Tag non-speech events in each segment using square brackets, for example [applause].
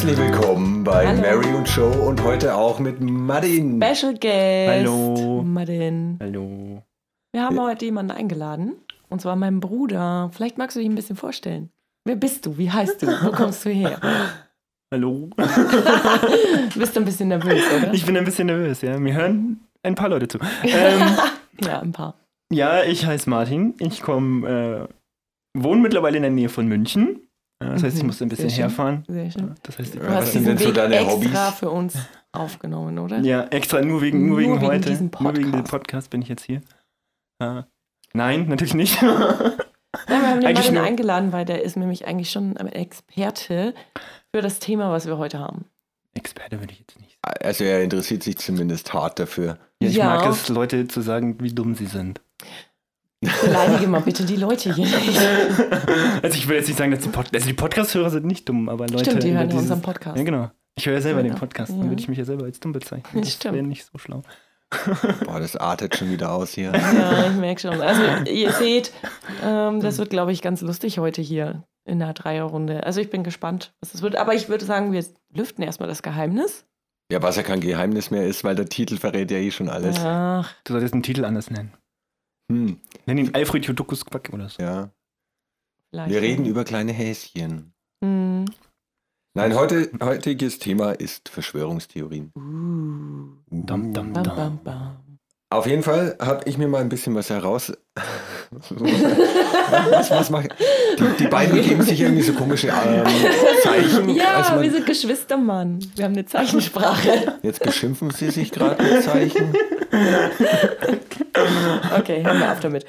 Herzlich willkommen bei Hallo. Mary und Joe und heute auch mit Martin. Special Guest. Hallo. Martin. Hallo. Wir haben heute jemanden eingeladen. Und zwar meinen Bruder. Vielleicht magst du dich ein bisschen vorstellen. Wer bist du? Wie heißt du? Wo kommst du her? [laughs] Hallo. [laughs] Du bist ein bisschen nervös, oder? Ich bin ein bisschen nervös, ja. Mir hören ein paar Leute zu. Ähm, [laughs] Ja, ein paar. ja, ich heiße Martin. Ich komme, äh, wohne mittlerweile in der Nähe von München. Das heißt, ich Mhm, muss ein bisschen sehr herfahren. Sehr schön. Das heißt, ich Du Was hast sind diesen denn so Weg deine extra Hobbys? für uns aufgenommen, oder? ja, extra nur wegen, nur Nur wegen wegen heute. diesem Nur wegen dem Podcast. Bin ich jetzt hier. Äh, nein, natürlich nicht. Ja, wir haben [laughs] den Eigentlich Martin eingeladen, weil der ist nämlich eigentlich schon ein Experte für das Thema, was wir heute haben. Experte würde ich jetzt nicht. Also er interessiert sich zumindest hart dafür. Ja, ich Ja. mag es, Leute zu sagen, wie dumm sie sind. Beleidige mal bitte die Leute hier. [laughs] Also ich will jetzt nicht sagen, dass die, Pod also die Podcast-Hörer sind nicht dumm, aber Leute. Stimmt, die hören dieses- unseren Podcast. Ja, genau. Ich höre ja selber Ja. den Podcast, Ja. dann würde ich mich ja selber als dumm bezeichnen. Das Stimmt. wäre nicht so schlau. [laughs] [laughs] Boah, das artet schon wieder aus hier. Ja, ich merke schon. Also ihr seht, ähm, das wird, glaube ich, ganz lustig heute hier in der Dreierrunde. Also ich bin gespannt, was das wird. Aber ich würde sagen, wir lüften erstmal das Geheimnis. Ja, was ja kein Geheimnis mehr ist, weil der Titel verrät ja eh schon alles. Ach, Du solltest den Titel anders nennen. Hm, Nenn ihn Alfred Jodokus Quack oder so. ja. vielleicht. Wir reden über kleine Häschen. Hm. Nein, heute, heutiges Thema ist Verschwörungstheorien. Uh, bam, dam. bam, bam. Auf jeden Fall habe ich mir mal ein bisschen was heraus. [laughs] was, was mach die, die beiden geben sich irgendwie so komische ähm, [laughs] Zeichen. Ja, wir sind Geschwister, Mann. Wir haben eine Zeichensprache. Jetzt beschimpfen sie sich gerade mit Zeichen. [laughs] Okay, hören wir auf damit.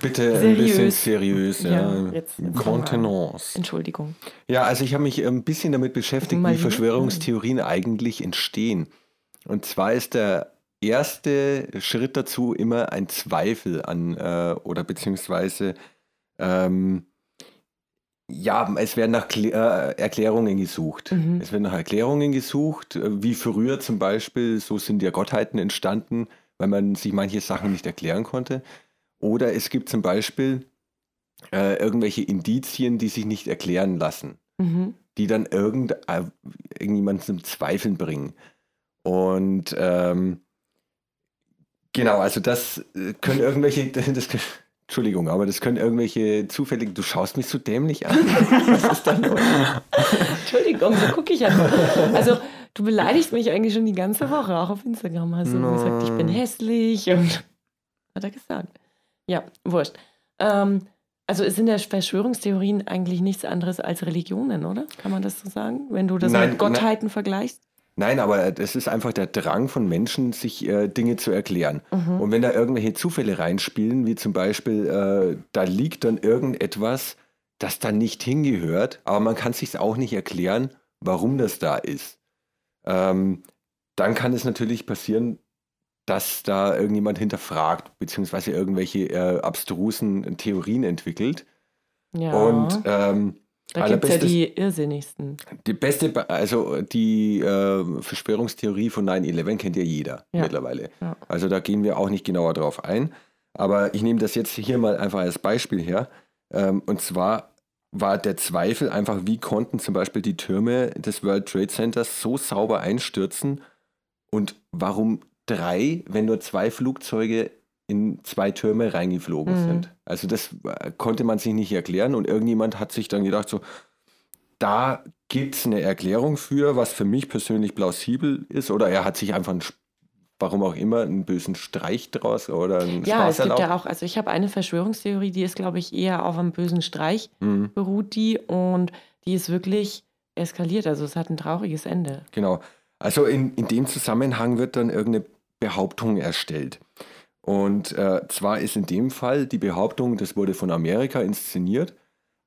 Bitte ein Seriös. bisschen seriös. Ja. Ja, jetzt- jetzt Contenance. Entschuldigung. Ja, also ich habe mich ein bisschen damit beschäftigt, wie? Verschwörungstheorien eigentlich entstehen. Und zwar ist der erste Schritt dazu immer ein Zweifel an äh, oder beziehungsweise ähm, ja, es werden nach Kle äh, Erklärungen gesucht. Mhm. Es werden nach Erklärungen gesucht, äh, wie früher zum Beispiel, so sind ja Gottheiten entstanden, weil man sich manche Sachen nicht erklären konnte. Oder es gibt zum Beispiel äh, irgendwelche Indizien, die sich nicht erklären lassen, Mhm. die dann irgend, äh, irgendjemanden zum Zweifeln bringen. Und ähm, genau, also das äh, können irgendwelche, [laughs] das, Entschuldigung, aber das können irgendwelche zufälligen, du schaust mich so dämlich an. [laughs] Was ist da los? Entschuldigung, so gucke ich ja. Also, du beleidigst mich eigentlich schon die ganze Woche, auch auf Instagram. Hast du No. gesagt, ich bin hässlich und [laughs] hat er gesagt. Ja, wurscht. Ähm, also es sind ja Verschwörungstheorien eigentlich nichts anderes als Religionen, oder? Kann man das so sagen? Wenn du das Nein, mit Gottheiten vergleichst? Nein, aber es ist einfach der Drang von Menschen, sich äh, Dinge zu erklären. Mhm. Und wenn da irgendwelche Zufälle reinspielen, wie zum Beispiel, äh, da liegt dann irgendetwas, das da nicht hingehört, aber man kann sich auch nicht erklären, warum das da ist, ähm, dann kann es natürlich passieren, dass da irgendjemand hinterfragt, beziehungsweise irgendwelche äh, abstrusen Theorien entwickelt. Ja, Und ähm, da gibt es ja die irrsinnigsten. die beste, Be- also die äh, Verschwörungstheorie von 9-11 kennt ja jeder Ja. mittlerweile. Ja. Also da gehen wir auch nicht genauer drauf ein. Aber ich nehme das jetzt hier mal einfach als Beispiel her. Ähm, und zwar war der Zweifel einfach, wie konnten zum Beispiel die Türme des World Trade Centers so sauber einstürzen und warum drei, wenn nur zwei Flugzeuge in zwei Türme reingeflogen Mhm. sind. Also das äh, konnte man sich nicht erklären und irgendjemand hat sich dann gedacht, so, da gibt es eine Erklärung für, was für mich persönlich plausibel ist, oder er hat sich einfach, einen, warum auch immer, einen bösen Streich draus oder einen Ja, Spaß es gibt ja auch, also ich habe eine Verschwörungstheorie, die ist, glaube ich, eher auf einem bösen Streich Mhm, beruht die und die ist wirklich eskaliert. Also es hat ein trauriges Ende. genau. Also in, in dem Zusammenhang wird dann irgendeine Behauptung erstellt. Und äh, zwar ist in dem Fall die Behauptung, das wurde von Amerika inszeniert,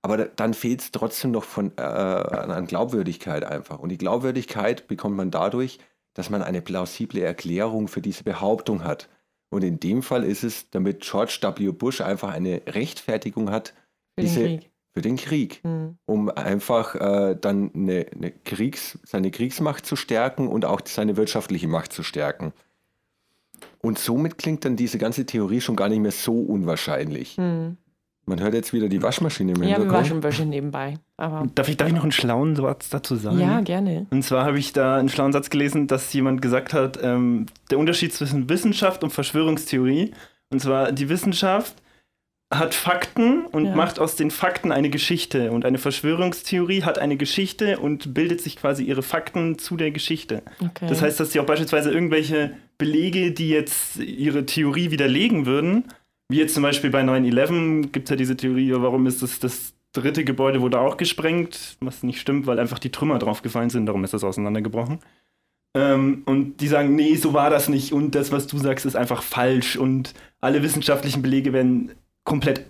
aber da, dann fehlt es trotzdem noch von, äh, an Glaubwürdigkeit einfach. Und die Glaubwürdigkeit bekommt man dadurch, dass man eine plausible Erklärung für diese Behauptung hat. Und in dem Fall ist es, damit George W. Bush einfach eine Rechtfertigung hat Für Diese- den Krieg. für den Krieg, Hm. um einfach äh, dann eine, eine Kriegs-, seine Kriegsmacht zu stärken und auch seine wirtschaftliche Macht zu stärken. Und somit klingt dann diese ganze Theorie schon gar nicht mehr so unwahrscheinlich. Hm. Man hört jetzt wieder die Waschmaschine im Ja, wir Hintergrund. waschen Wäsche nebenbei. Aber Darf ich, darf ich noch einen schlauen Satz dazu sagen? ja, gerne. Und zwar habe ich da einen schlauen Satz gelesen, dass jemand gesagt hat, ähm, der Unterschied zwischen Wissenschaft und Verschwörungstheorie. Und zwar, die Wissenschaft hat Fakten und Ja. macht aus den Fakten eine Geschichte. Und eine Verschwörungstheorie hat eine Geschichte und bildet sich quasi ihre Fakten zu der Geschichte. Okay. Das heißt, dass sie auch beispielsweise irgendwelche Belege, die jetzt ihre Theorie widerlegen würden, wie jetzt zum Beispiel bei 9-11 gibt es ja diese Theorie, warum ist das, das dritte Gebäude wurde auch gesprengt, was nicht stimmt, weil einfach die Trümmer draufgefallen sind, darum ist das auseinandergebrochen. Ähm, und die sagen, nee, so war das nicht und das, was du sagst, ist einfach falsch und alle wissenschaftlichen Belege werden komplett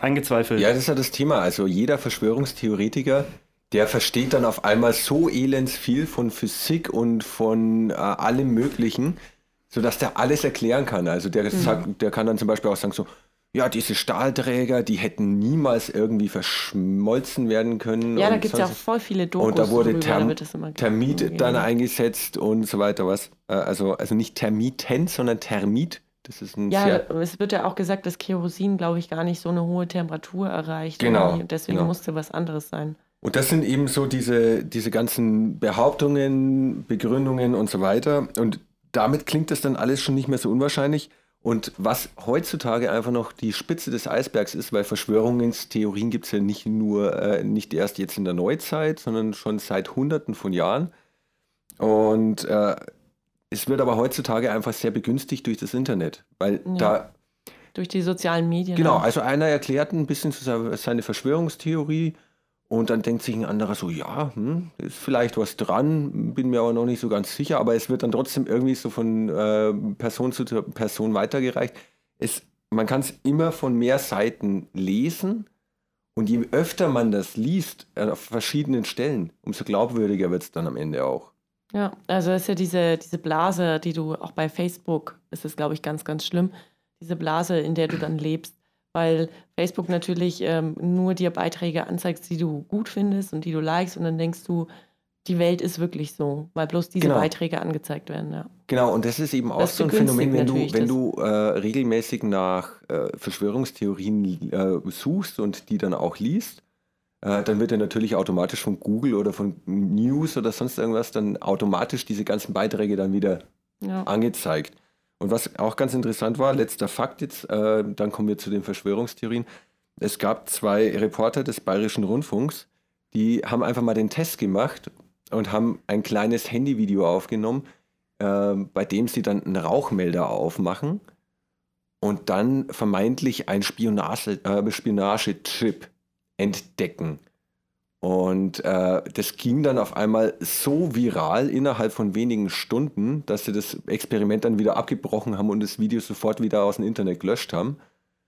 eingezweifelt. Ja, das ist ja das Thema. Also jeder Verschwörungstheoretiker, der versteht dann auf einmal so elends viel von Physik und von äh, allem Möglichen, sodass der alles erklären kann. Also der, sagt, der kann dann zum Beispiel auch sagen so, ja, diese Stahlträger, die hätten niemals irgendwie verschmolzen werden können. ja, da gibt es ja auch voll viele Dokus. und da wurde Therm da Thermit gegeben. dann eingesetzt und so weiter was. Äh, Also, also nicht Termiten, sondern Thermit. Das ist ein Ja, sehr es wird ja auch gesagt, dass Kerosin, glaube ich, gar nicht so eine hohe Temperatur erreicht. Genau. Deswegen genau. musste was anderes sein. Und das sind eben so diese, diese ganzen Behauptungen, Begründungen und so weiter. Und damit klingt das dann alles schon nicht mehr so unwahrscheinlich. Und was heutzutage einfach noch die Spitze des Eisbergs ist, weil Verschwörungstheorien gibt es ja nicht nur, äh, nicht erst jetzt in der Neuzeit, sondern schon seit Hunderten von Jahren. Und äh, es wird aber heutzutage einfach sehr begünstigt durch das Internet, weil Ja. da Durch die sozialen Medien. Genau, auch. also einer erklärt ein bisschen seine Verschwörungstheorie und dann denkt sich ein anderer so, ja, hm, ist vielleicht was dran, bin mir aber noch nicht so ganz sicher, aber es wird dann trotzdem irgendwie so von äh, Person zu Person weitergereicht. Es, man kann es immer von mehr Seiten lesen und je öfter man das liest, äh, auf verschiedenen Stellen, umso glaubwürdiger wird es dann am Ende auch. Ja, also ist ja diese, diese Blase, die du auch bei Facebook, ist es, glaube ich, ganz, ganz schlimm, diese Blase, in der du dann lebst, weil Facebook natürlich ähm, nur dir Beiträge anzeigt, die du gut findest und die du likest und dann denkst du, die Welt ist wirklich so, weil bloß diese Genau. Beiträge angezeigt werden. Ja. Genau, und das ist eben auch Das so ein Phänomen, wenn du, wenn du äh, regelmäßig nach äh, Verschwörungstheorien äh, suchst und die dann auch liest, äh, dann wird ja natürlich automatisch von Google oder von News oder sonst irgendwas dann automatisch diese ganzen Beiträge dann wieder Ja. angezeigt. Und was auch ganz interessant war, letzter Fakt jetzt, äh, dann kommen wir zu den Verschwörungstheorien. Es gab zwei Reporter des Bayerischen Rundfunks, die haben einfach mal den Test gemacht und haben ein kleines Handyvideo aufgenommen, äh, bei dem sie dann einen Rauchmelder aufmachen und dann vermeintlich ein Spionage, äh, Spionagechip entdecken. Und äh, das ging dann auf einmal so viral innerhalb von wenigen Stunden, dass sie das Experiment dann wieder abgebrochen haben und das Video sofort wieder aus dem Internet gelöscht haben.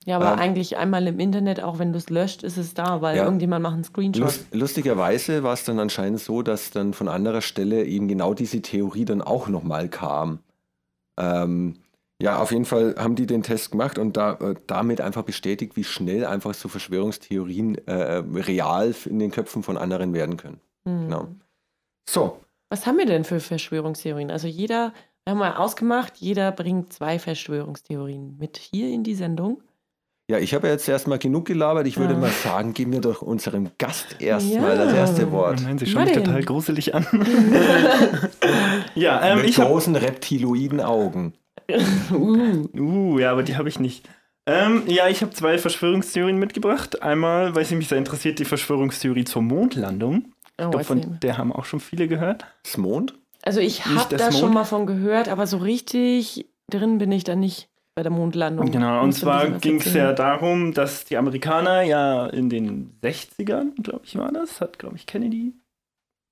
ja, aber Ähm, eigentlich einmal im Internet, auch wenn du es löscht, ist es da, weil Ja. irgendjemand macht einen Screenshot. Lust, lustigerweise war es dann anscheinend so, dass dann von anderer Stelle eben genau diese Theorie dann auch nochmal kam. Ähm, ja, auf jeden Fall haben die den Test gemacht und da, äh, damit einfach bestätigt, wie schnell einfach so Verschwörungstheorien äh, real in den Köpfen von anderen werden können. Hm. Genau. So, Was haben wir denn für Verschwörungstheorien? Also jeder, wir haben mal ausgemacht, jeder bringt zwei Verschwörungstheorien mit hier in die Sendung. ja, ich habe jetzt erstmal genug gelabert. Ich würde Ja. mal sagen, geben wir doch unserem Gast erstmal Ja. das erste Oh Wort. nein, sie schauen mich total gruselig an. [laughs] [laughs] ja, ähm, Mit ich großen reptiloiden Augen. [laughs] Uh, Uh, ja, aber die habe ich nicht. Ähm, ja, ich habe zwei Verschwörungstheorien mitgebracht. Einmal, weil sie mich sehr interessiert, die Verschwörungstheorie zur Mondlandung. oh, Ich glaube, von der haben auch schon viele gehört. Das Mond? also ich habe das da schon mal von gehört, aber so richtig drin bin ich da nicht bei der Mondlandung. Genau, und zwar ging es ja darum, dass die Amerikaner ja in den 60ern, glaube ich, war das, hat, glaube ich, Kennedy.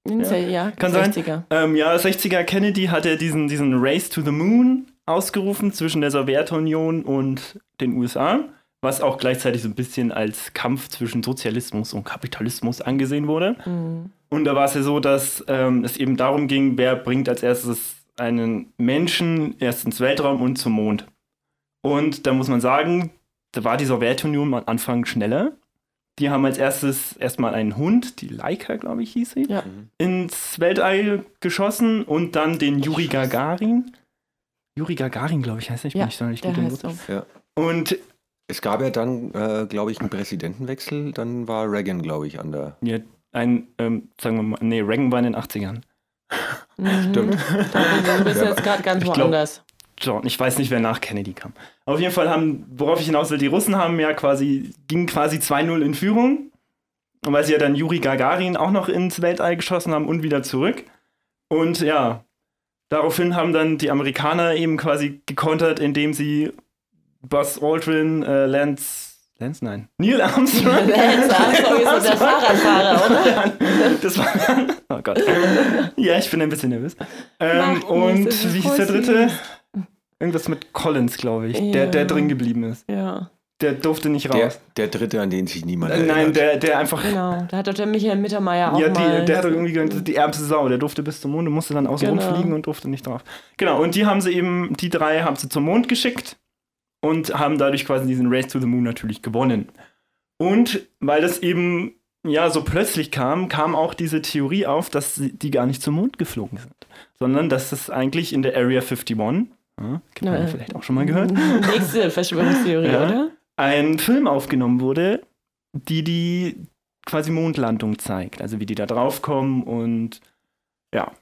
Ja. ja, ja Kann sein. 60er. Ähm, ja, 60er Kennedy hatte diesen, diesen Race to the Moon ausgerufen zwischen der Sowjetunion und den USA, was auch gleichzeitig so ein bisschen als Kampf zwischen Sozialismus und Kapitalismus angesehen wurde. Mhm. Und da war es ja so, dass ähm, es eben darum ging, wer bringt als erstes einen Menschen erst ins Weltraum und zum Mond. Und da muss man sagen, da war die Sowjetunion am Anfang schneller. Die haben als erstes erstmal einen Hund, die Laika, glaube ich, hieß sie, Ja. ins Weltall geschossen und dann den Juri Gagarin. Juri Gagarin, glaube ich, heißt er. Ich bin Ja, nicht sonderlich Der gut im so. Und Es gab ja dann, äh, glaube ich, einen Präsidentenwechsel. Dann war Reagan, glaube ich, an der. Ja, ein, ähm, sagen wir mal, nee, Reagan war in den 80ern. [laughs] Stimmt. Du bist Ja, jetzt gerade ganz ich glaub- woanders. John, ich weiß nicht, wer nach Kennedy kam. Auf jeden Fall haben, worauf ich hinaus will, die Russen haben ja quasi, gingen quasi 2-0 in Führung. Und weil sie ja dann Juri Gagarin auch noch ins Weltall geschossen haben und wieder zurück. Und ja, daraufhin haben dann die Amerikaner eben quasi gekontert, indem sie Buzz Aldrin, äh, Lance, Lance, nein, Neil Armstrong. [laughs] Lance Armstrong ist so der [laughs] Fahrradfahrer, oder? Das war, [laughs] oh Gott. Ja, ich bin ein bisschen nervös. Ähm, und ist wie hieß der dritte? Irgendwas mit Collins, glaube ich, der, Ja. der drin geblieben ist. Ja, Der durfte nicht Der, raus. der dritte, an den sich niemand Äh, erinnert. Nein, der, der einfach. genau. Da hat doch der Michael Mittermeier auch Ja, mal... die, der hat doch irgendwie gesagt, die ärmste Sau. Der durfte bis zum Mond und musste dann außen Genau. rumfliegen und durfte nicht drauf. Genau, und die haben sie eben, die drei haben sie zum Mond geschickt und haben dadurch quasi diesen Race to the Moon natürlich gewonnen. Und weil das eben ja so plötzlich kam, kam auch diese Theorie auf, dass die gar nicht zum Mond geflogen sind, sondern dass das eigentlich in der Area 51, ja, Ja, vielleicht auch schon mal gehört, [laughs] Nächste Verschwörungstheorie, Ja. oder? Ein Film aufgenommen wurde, die die quasi Mondlandung zeigt. Also wie die da draufkommen und ja,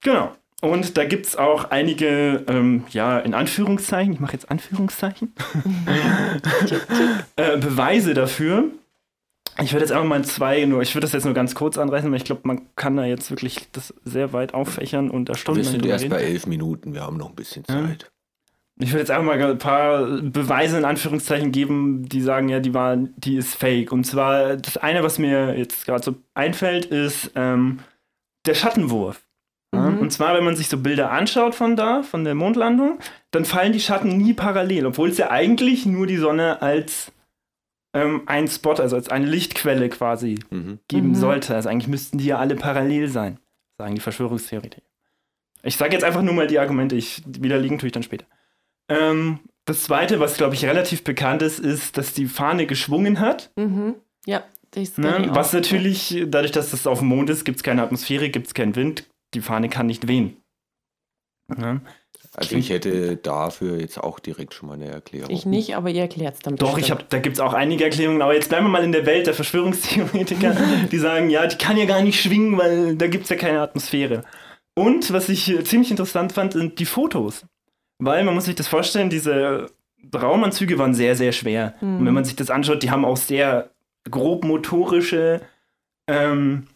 genau. Und da gibt es auch einige, ähm, ja, in Anführungszeichen, ich mache jetzt Anführungszeichen, [laughs] [laughs] äh, Beweise dafür. Ich würde jetzt einfach mal zwei, nur, ich würde das jetzt nur ganz kurz anreißen, weil ich glaube, man kann da jetzt wirklich das sehr weit auffächern und da Wir stundenlang sind erst reden. bei elf Minuten, wir haben noch ein bisschen. Zeit. Ich würde jetzt einfach mal ein paar Beweise in Anführungszeichen geben, die sagen, ja, die war, die ist fake. Und zwar das eine, was mir jetzt gerade so einfällt, ist ähm, der Schattenwurf. Ja? Mhm. Und zwar, wenn man sich so Bilder anschaut von da, von der Mondlandung, dann fallen die Schatten nie parallel, obwohl es ja eigentlich nur die Sonne als ähm, ein Spot, also als eine Lichtquelle quasi Mhm. geben Mhm. sollte. Also eigentlich müssten die ja alle parallel sein, sagen die Verschwörungstheoretiker. Ich sage jetzt einfach nur mal die Argumente, ich widerlegen tue ich dann später. Ähm, das zweite, was glaube ich relativ bekannt ist, ist, dass die Fahne geschwungen hat. Mhm. Ja, das Ne? ich auch. Was natürlich, dadurch, dass das auf dem Mond ist, gibt es keine Atmosphäre, gibt es keinen Wind, die Fahne kann nicht wehen. Ne? Also ich hätte dafür jetzt auch direkt schon mal eine Erklärung. Ich nicht, aber ihr erklärt es dann Doch, ich bestimmt. hab, da gibt es auch einige Erklärungen, aber jetzt bleiben wir mal in der Welt der Verschwörungstheoretiker, [laughs] die sagen, ja, die kann ja gar nicht schwingen, weil da gibt es ja keine Atmosphäre. Und was ich äh, ziemlich interessant fand, sind die Fotos. Weil man muss sich das vorstellen, diese Raumanzüge waren sehr, sehr schwer. Mhm. Und wenn man sich das anschaut, die haben auch sehr grob motorische, ähm,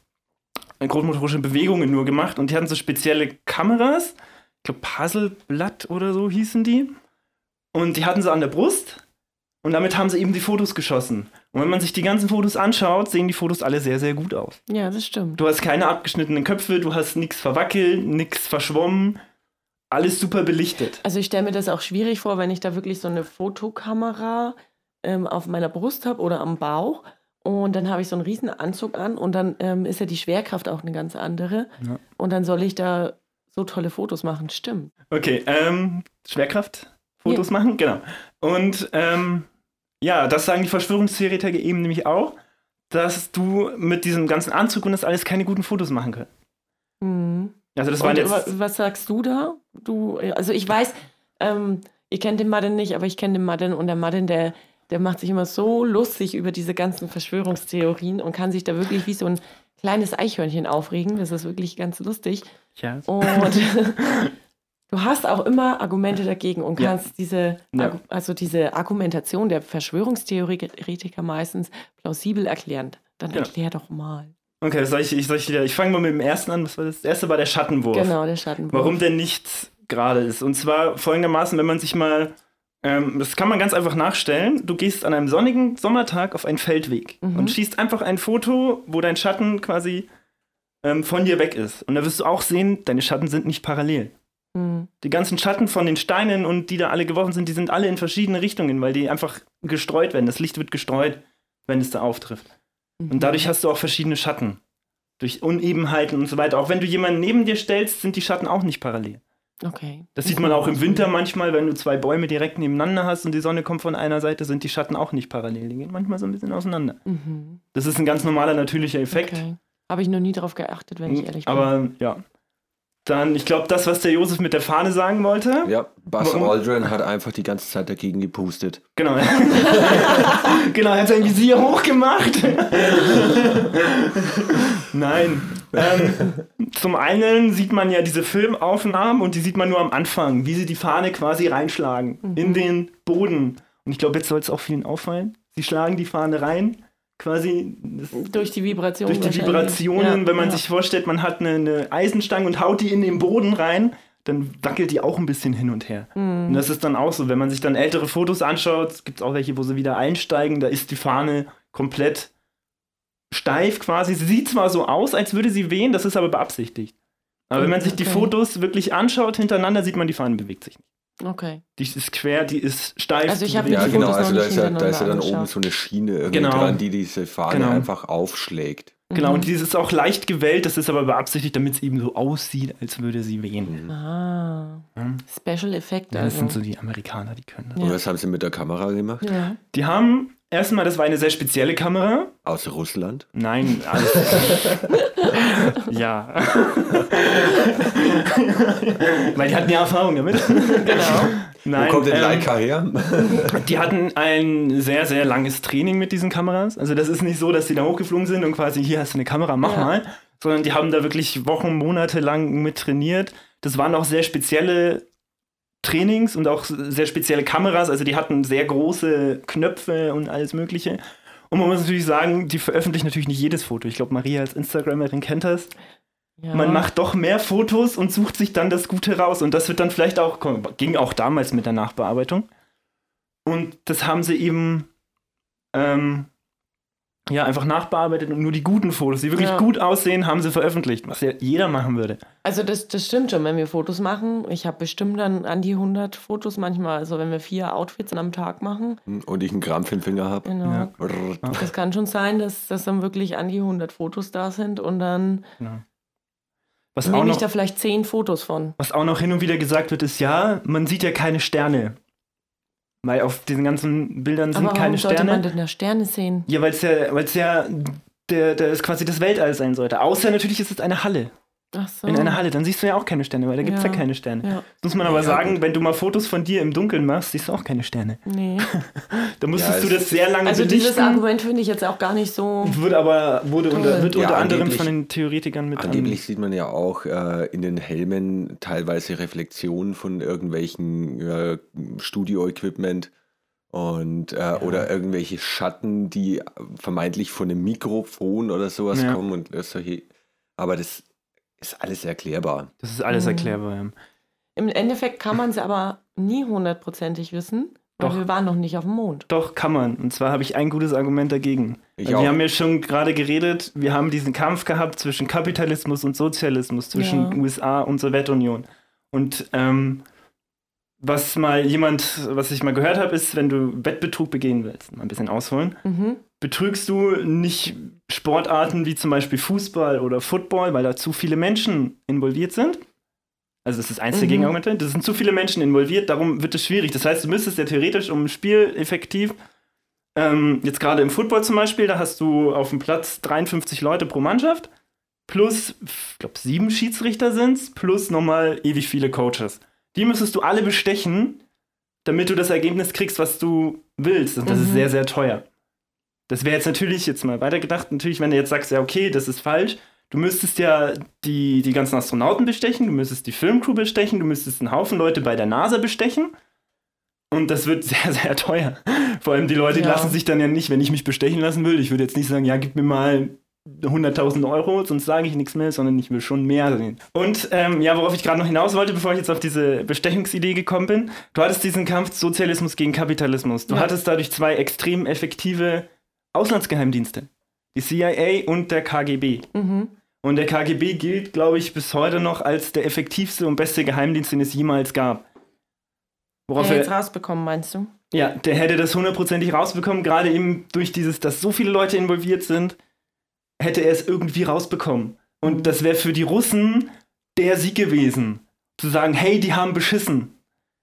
grobmotorische Bewegungen nur gemacht und die hatten so spezielle Kameras. Ich glaube, Puzzleblatt oder so hießen die. Und die hatten sie an der Brust und damit haben sie eben die Fotos geschossen. Und wenn man sich die ganzen Fotos anschaut, sehen die Fotos alle sehr, sehr gut aus. Ja, das stimmt. Du hast keine abgeschnittenen Köpfe, du hast nichts verwackelt, nichts verschwommen. Alles super belichtet. Also ich stelle mir das auch schwierig vor, wenn ich da wirklich so eine Fotokamera ähm, auf meiner Brust habe oder am Bauch und dann habe ich so einen riesen Anzug an und dann ähm, ist ja die Schwerkraft auch eine ganz andere Ja. und dann soll ich da so tolle Fotos machen. Stimmt. Okay, ähm, Schwerkraft, Fotos machen, genau. Und ähm, ja, das sagen die Verschwörungstheoretiker eben nämlich auch, dass du mit diesem ganzen Anzug und das alles keine guten Fotos machen kannst. Mhm. Also das Und, jetzt. wa- was sagst du da? Du, also ich weiß, ähm, ihr kennt den Madden nicht, aber ich kenne den Madden und der Madden, der, der macht sich immer so lustig über diese ganzen Verschwörungstheorien und kann sich da wirklich wie so ein kleines Eichhörnchen aufregen. Das ist wirklich ganz lustig. Ja. Und [laughs] du hast auch immer Argumente dagegen und Ja. kannst diese, Ja. Also diese Argumentation der Verschwörungstheoretiker meistens plausibel erklären. Dann Genau. erklär doch mal. Okay, soll ich, ich, soll ich, wieder- ich fange mal mit dem ersten an. Was war das? Das erste war der Schattenwurf. Genau, der Schattenwurf. Warum der nicht gerade ist. Und zwar folgendermaßen, wenn man sich mal, ähm, das kann man ganz einfach nachstellen, du gehst an einem sonnigen Sommertag auf einen Feldweg Mhm. und schießt einfach ein Foto, wo dein Schatten quasi ähm, von dir weg ist. Und da wirst du auch sehen, deine Schatten sind nicht parallel. Hm. Die ganzen Schatten von den Steinen und die da alle geworfen sind, die sind alle in verschiedene Richtungen, weil die einfach gestreut werden. Das Licht wird gestreut, wenn es da auftrifft. Mhm. Und dadurch hast du auch verschiedene Schatten. Durch Unebenheiten und so weiter. Auch wenn du jemanden neben dir stellst, sind die Schatten auch nicht parallel. Okay. Das sieht man auch im Winter manchmal, wenn du zwei Bäume direkt nebeneinander hast und die Sonne kommt von einer Seite, sind die Schatten auch nicht parallel. Die gehen manchmal so ein bisschen auseinander. Mhm. Das ist ein ganz normaler natürlicher Effekt. Okay. Habe ich noch nie drauf geachtet, wenn ich ehrlich bin. Aber ja. Dann, ich glaube, das, was der Josef mit der Fahne sagen wollte. Ja, Buzz Warum? Aldrin hat einfach die ganze Zeit dagegen gepustet. Genau. [laughs] genau, er hat sein Visier hochgemacht. [laughs] Nein. Ähm, zum einen sieht man ja diese Filmaufnahmen und die sieht man nur am Anfang, wie sie die Fahne quasi reinschlagen in den Boden. Und ich glaube, jetzt soll es auch vielen auffallen. Sie schlagen die Fahne rein, quasi Durch die Vibration. durch die. Vibrationen. Ja, wenn man ja. sich vorstellt, man hat eine, eine Eisenstange und haut die in den Boden rein, dann wackelt die auch ein bisschen hin und her. Hm. Und das ist dann auch so, wenn man sich dann ältere Fotos anschaut, gibt es auch welche, wo sie wieder einsteigen, da ist die Fahne komplett steif quasi. Sie sieht zwar so aus, als würde sie wehen, das ist aber beabsichtigt. Aber wenn man sich die Okay. Fotos wirklich anschaut hintereinander, sieht man, die Fahne bewegt sich nicht. Okay. Die ist quer, die ist steif. Also ich die hab bewegt mir Ja, genau, also da ist, ja, da ist ja dann oben so eine Schiene irgendwie Genau. dran, die diese Fahne Genau. einfach aufschlägt. Genau, Mhm. und die ist auch leicht gewellt, das ist aber beabsichtigt, damit es eben so aussieht, als würde sie wehen. Ah. Ja. Special Effekt. Ja, das also. sind so die Amerikaner, die können das. Und Ja. was haben sie mit der Kamera gemacht? ja. Die haben erstmal, das war eine sehr spezielle Kamera. Aus Russland? Nein, alles. [laughs] ja. Weil die hatten ja Erfahrung damit. Genau. Nein, Wo kommt denn ähm, Leica her? die hatten ein sehr, sehr langes Training mit diesen Kameras. Also das ist nicht so, dass die da hochgeflogen sind und quasi, hier hast du eine Kamera, mach Ja. mal. Sondern die haben da wirklich Wochen, Monate lang mit trainiert. Das waren auch sehr spezielle Trainings und auch sehr spezielle Kameras. Also die hatten sehr große Knöpfe und alles Mögliche. Und man muss natürlich sagen, die veröffentlichen natürlich nicht jedes Foto. Ich glaube, Maria als Instagramerin kennt das. Ja. Man macht doch mehr Fotos und sucht sich dann das Gute raus. Und das wird dann vielleicht auch, ging auch damals mit der Nachbearbeitung. Und das haben sie eben ähm, ja einfach nachbearbeitet und nur die guten Fotos, die wirklich Ja. gut aussehen, haben sie veröffentlicht, was ja jeder machen würde. Also das, das stimmt schon, wenn wir Fotos machen. Ich habe bestimmt dann an die 100 Fotos manchmal. Also wenn wir vier Outfits am Tag machen. Und ich einen Gramm für den Finger habe. Genau. Ja. Das kann schon sein, dass, dass dann wirklich an die 100 Fotos da sind und dann Was auch, nehme ich da vielleicht 10 Fotos von. was auch noch hin und wieder gesagt wird, ist ja, man sieht ja keine Sterne. Weil auf diesen ganzen Bildern sind Aber warum keine sollte Sterne. man denn da Sterne sehen? Ja, weil es ja, weil's ja der, der ist quasi das Weltall sein sollte. Außer natürlich ist es eine Halle. Ach so. In einer Halle, dann siehst du ja auch keine Sterne, weil da gibt es ja. Ja. keine Sterne. Ja, Muss man aber Ja, sagen, gut. wenn du mal Fotos von dir im Dunkeln machst, siehst du auch keine Sterne. nee. [laughs] Da musstest Ja, du das sehr lange Also dieses belichten. Argument finde ich jetzt auch gar nicht so. Wird aber wurde unter, wird Ja, unter anderem von den Theoretikern mit Angeblich sieht man ja auch äh, in den Helmen teilweise Reflexionen von irgendwelchen äh, Studio-Equipment und äh, oder irgendwelche Schatten, die vermeintlich von einem Mikrofon oder sowas Ja. kommen und solche. Aber das ist alles erklärbar. Das ist alles Mhm. erklärbar. ja. Im Endeffekt kann man es aber nie hundertprozentig wissen, weil Doch. wir waren noch nicht auf dem Mond. Doch, kann man. Und zwar habe ich ein gutes Argument dagegen. Ich auch. wir haben ja schon gerade geredet, wir haben diesen Kampf gehabt zwischen Kapitalismus und Sozialismus, zwischen Ja. USA und Sowjetunion. Und ähm, was mal jemand, was ich mal gehört habe, ist, wenn du Wettbetrug begehen willst, mal ein bisschen ausholen, Mhm. Betrügst du nicht Sportarten wie zum Beispiel Fußball oder Football, weil da zu viele Menschen involviert sind. Also das ist eins der Mhm. Gegenargumente. Das sind zu viele Menschen involviert, darum wird es schwierig. Das heißt, du müsstest ja theoretisch um ein Spiel effektiv, ähm, jetzt gerade im Football zum Beispiel, da hast du auf dem Platz 53 Leute pro Mannschaft, plus, ich glaube, sieben Schiedsrichter sind es, plus nochmal ewig viele Coaches. Die müsstest du alle bestechen, damit du das Ergebnis kriegst, was du willst. Und das ist Mhm. sehr, sehr teuer. Das wäre jetzt natürlich, jetzt mal weitergedacht, natürlich, wenn du jetzt sagst, ja, okay, das ist falsch, du müsstest ja die, die ganzen Astronauten bestechen, du müsstest die Filmcrew bestechen, du müsstest einen Haufen Leute bei der NASA bestechen. Und das wird [laughs] sehr, sehr teuer. Vor allem die Leute Ja. lassen sich dann ja nicht, wenn ich mich bestechen lassen will, ich würde jetzt nicht sagen, ja, gib mir mal 100.000 Euro, sonst sage ich nichts mehr, sondern ich will schon mehr sehen. Und ähm, ja, worauf ich gerade noch hinaus wollte, bevor ich jetzt auf diese Bestechungsidee gekommen bin, du hattest diesen Kampf Sozialismus gegen Kapitalismus. Du Ja. hattest dadurch zwei extrem effektive Auslandsgeheimdienste. Die CIA und der KGB. Mhm. Und der KGB gilt, glaube ich, bis heute noch als der effektivste und beste Geheimdienst, den es jemals gab. Worauf Wer er, jetzt rausbekommen, meinst du? ja, der hätte das hundertprozentig rausbekommen, gerade eben durch dieses, dass so viele Leute involviert sind, hätte er es irgendwie rausbekommen. Und das wäre für die Russen der Sieg gewesen. Zu sagen, hey, die haben beschissen.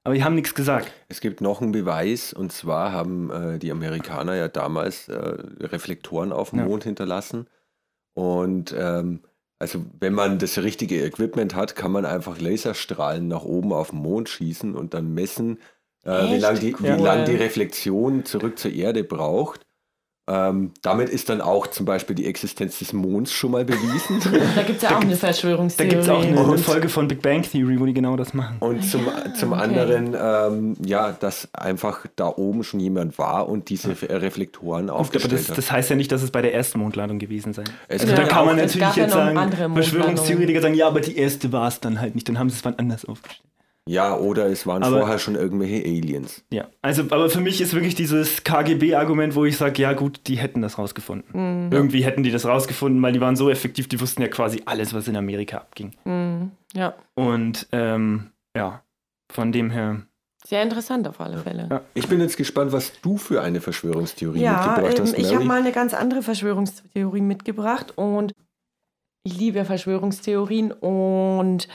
Aber die haben nichts gesagt. Es gibt noch einen Beweis, und zwar haben äh, die Amerikaner ja damals äh, Reflektoren auf dem Ja. Mond hinterlassen. Und ähm, Also wenn man das richtige Equipment hat, kann man einfach Laserstrahlen nach oben auf den Mond schießen und dann messen, äh, wie lange die, Cool. lang die Reflexion zurück zur Erde braucht. Ähm, damit ist dann auch zum Beispiel die Existenz des Monds schon mal bewiesen. [laughs] Da gibt es ja auch eine Da Verschwörungstheorie. gibt es auch eine, eine Und- Folge von Big Bang Theory, wo die genau das machen. Und zum, zum okay. anderen, ähm, ja, dass einfach da oben schon jemand war und diese Re- Reflektoren Gut, aber aufgestellt das, hat. das heißt ja nicht, dass es bei der ersten Mondlandung gewesen sein. Es Also kann da ja kann man auch- natürlich ja jetzt sagen. Verschwörungstheoretiker sagen, ja, aber die erste war es dann halt nicht, dann haben sie es wann anders aufgestellt. Ja, oder es waren Aber- vorher schon irgendwelche Aliens. Ja, also, aber für mich ist wirklich dieses KGB-Argument, wo ich sage, ja gut, die hätten das rausgefunden. Mhm. Irgendwie hätten die das rausgefunden, weil die waren so effektiv, die wussten ja quasi alles, was in Amerika abging. Mhm. Ja, Und ähm, ja, von dem her. sehr interessant auf alle Fälle. Ja. Ich bin jetzt gespannt, was du für eine Verschwörungstheorie Ja, mitgebracht ähm, hast, ich habe mal eine ganz andere Verschwörungstheorie mitgebracht und ich liebe Verschwörungstheorien und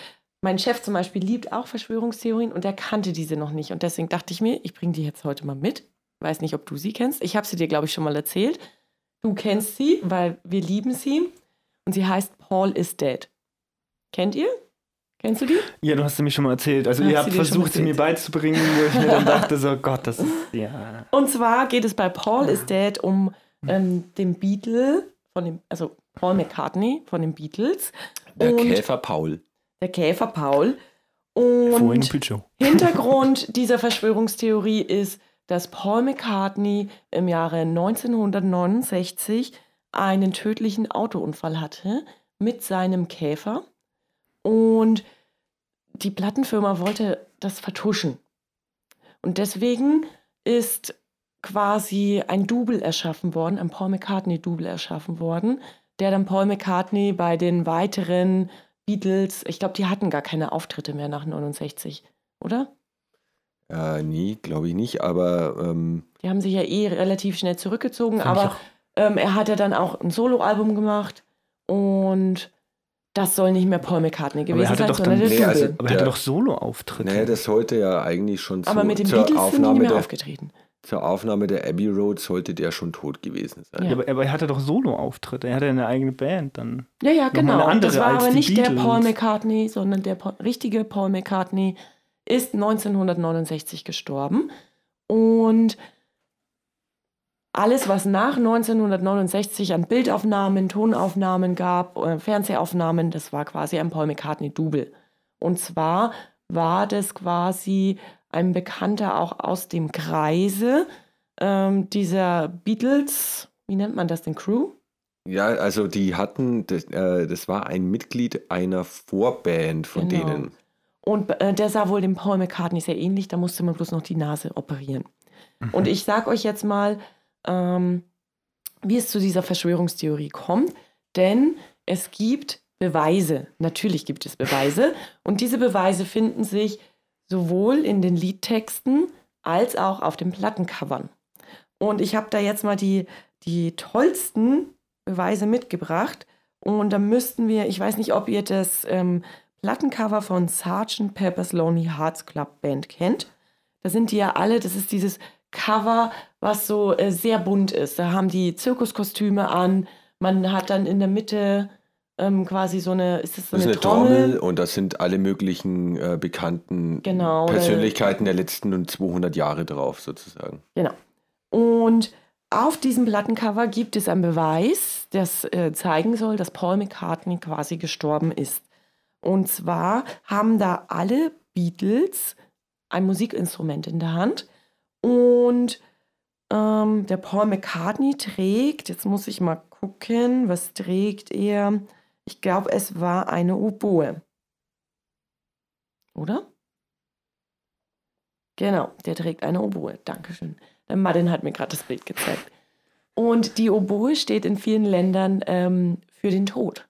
mein Chef zum Beispiel liebt auch Verschwörungstheorien und er kannte diese noch nicht und deswegen dachte ich mir, ich bringe die jetzt heute mal mit. Weiß nicht, ob du sie kennst. Ich habe sie dir, glaube ich, schon mal erzählt. Du kennst sie, weil wir lieben sie und sie heißt Paul is dead. Kennt ihr? Kennst du die? Ja, du hast sie mir schon mal erzählt. Also Hast ihr habt versucht, sie mir beizubringen, wo ich mir dann [laughs] dachte, so Gott, das ist. Ja. Und zwar geht es bei Paul is Dead um ähm, den Beatle, von dem, also Paul McCartney von den Beatles. Der und Käfer Paul. Der Käfer Paul. Und. Hintergrund [laughs] dieser Verschwörungstheorie ist, dass Paul McCartney im Jahre 1969 einen tödlichen Autounfall hatte mit seinem Käfer. Und die Plattenfirma wollte das vertuschen. Und deswegen ist quasi ein Double erschaffen worden, ein Paul McCartney-Double erschaffen worden, der dann Paul McCartney bei den weiteren Beatles, ich glaube, die hatten gar keine Auftritte mehr nach 69, oder? Äh, nee, glaube ich nicht, aber ähm, Die haben sich ja eh relativ schnell zurückgezogen, aber ähm, er hat ja dann auch ein Soloalbum gemacht und das soll nicht mehr Paul McCartney Aber er gewesen sein, sondern dann- der Nee, also-. Aber er hatte doch Solo-Auftritte. nee, das sollte ja eigentlich schon zu, aber mit den zur, Beatles sind die nicht Aufnahme mehr der, aufgetreten. Zur Aufnahme der Abbey Road sollte der schon tot gewesen sein. ja, aber, aber er hatte doch Solo-Auftritte. Er hatte eine eigene Band dann. Ja, ja, genau. eine das war aber nicht der Beatles. Paul McCartney, sondern der Paul, richtige Paul McCartney ist 1969 gestorben. Und alles, was nach 1969 an Bildaufnahmen, Tonaufnahmen gab, äh, Fernsehaufnahmen, das war quasi ein Paul McCartney-Double. Und zwar war das quasi ein Bekannter auch aus dem Kreise ähm, dieser Beatles, wie nennt man das denn, Crew? Ja, also die hatten, das, äh, das war ein Mitglied einer Vorband von Genau. denen. Und äh, der sah wohl dem Paul McCartney sehr ähnlich, da musste man bloß noch die Nase operieren. Und ich sag euch jetzt mal, ähm, wie es zu dieser Verschwörungstheorie kommt, denn es gibt Beweise, natürlich gibt es Beweise, und diese Beweise finden sich sowohl in den Liedtexten als auch auf den Plattencovern. Und ich habe da jetzt mal die, die tollsten Beweise mitgebracht. Und da müssten wir, ich weiß nicht, ob ihr das ähm, Plattencover von Sgt. Pepper's Lonely Hearts Club Band kennt. Da sind die ja alle, das ist dieses Cover, was so äh, sehr bunt ist. Da haben die Zirkuskostüme an, man hat dann in der Mitte ähm, quasi so eine, ist das so Das ist eine, eine Trommel und das sind alle möglichen äh, bekannten Genau, Persönlichkeiten der letzten 200 Jahre drauf, sozusagen. Genau. Und auf diesem Plattencover gibt es einen Beweis, das äh, zeigen soll, dass Paul McCartney quasi gestorben ist. Und zwar haben da alle Beatles ein Musikinstrument in der Hand und ähm, der Paul McCartney trägt, jetzt muss ich mal gucken, was trägt er? Ich glaube, es war eine Oboe. Oder? Genau, der trägt eine Oboe. Dankeschön. Der Martin hat mir gerade das Bild gezeigt. Und die Oboe steht in vielen Ländern ähm, für den Tod.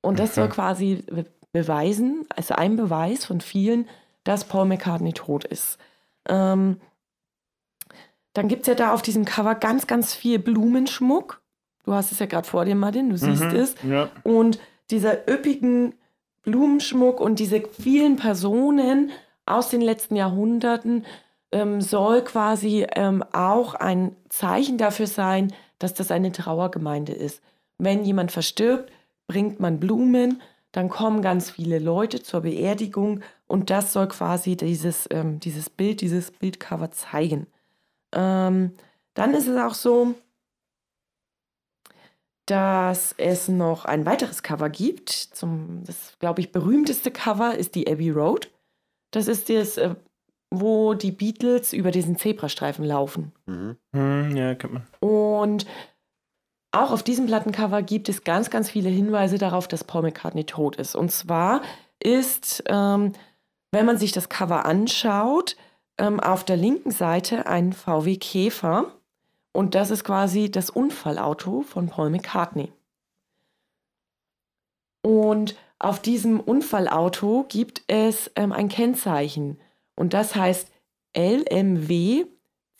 Und das soll quasi be- beweisen, also ein Beweis von vielen, dass Paul McCartney tot ist. Ähm, dann gibt es ja da auf diesem Cover ganz, ganz viel Blumenschmuck. Du hast es ja gerade vor dir, Martin, du siehst Mhm, es. Ja. Und dieser üppigen Blumenschmuck und diese vielen Personen aus den letzten Jahrhunderten ähm, soll quasi ähm, auch ein Zeichen dafür sein, dass das eine Trauergemeinde ist. Wenn jemand verstirbt, bringt man Blumen, dann kommen ganz viele Leute zur Beerdigung und das soll quasi dieses, ähm, dieses Bild, dieses Bildcover zeigen. Ähm, dann ist es auch so, dass es noch ein weiteres Cover gibt. Zum, das, glaube ich, berühmteste Cover ist die Abbey Road. Das ist das, äh, wo die Beatles über diesen Zebrastreifen laufen. Mhm. Hm, ja, kennt man. Und auch auf diesem Plattencover gibt es ganz, ganz viele Hinweise darauf, dass Paul McCartney tot ist. Und zwar ist, ähm, wenn man sich das Cover anschaut, ähm, auf der linken Seite ein VW Käfer. Und das ist quasi das Unfallauto von Paul McCartney. Und auf diesem Unfallauto gibt es ähm, ein Kennzeichen. Und das heißt LMW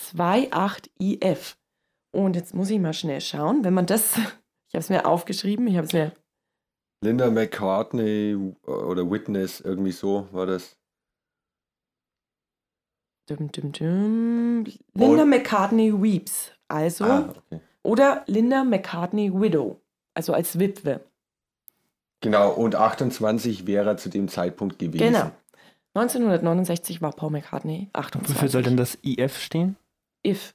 28IF. Und jetzt muss ich mal schnell schauen, wenn man das, [laughs] ich habe es mir aufgeschrieben, ich habe es mir, Linda McCartney oder Witness, irgendwie so war das. dum, dum, dum, Linda McCartney Weeps, also, Ah, okay. oder Linda McCartney Widow, also als Witwe. Genau, und 28 wäre er zu dem Zeitpunkt gewesen. Genau. 1969 war Paul McCartney 28. Wofür soll denn das IF stehen? If,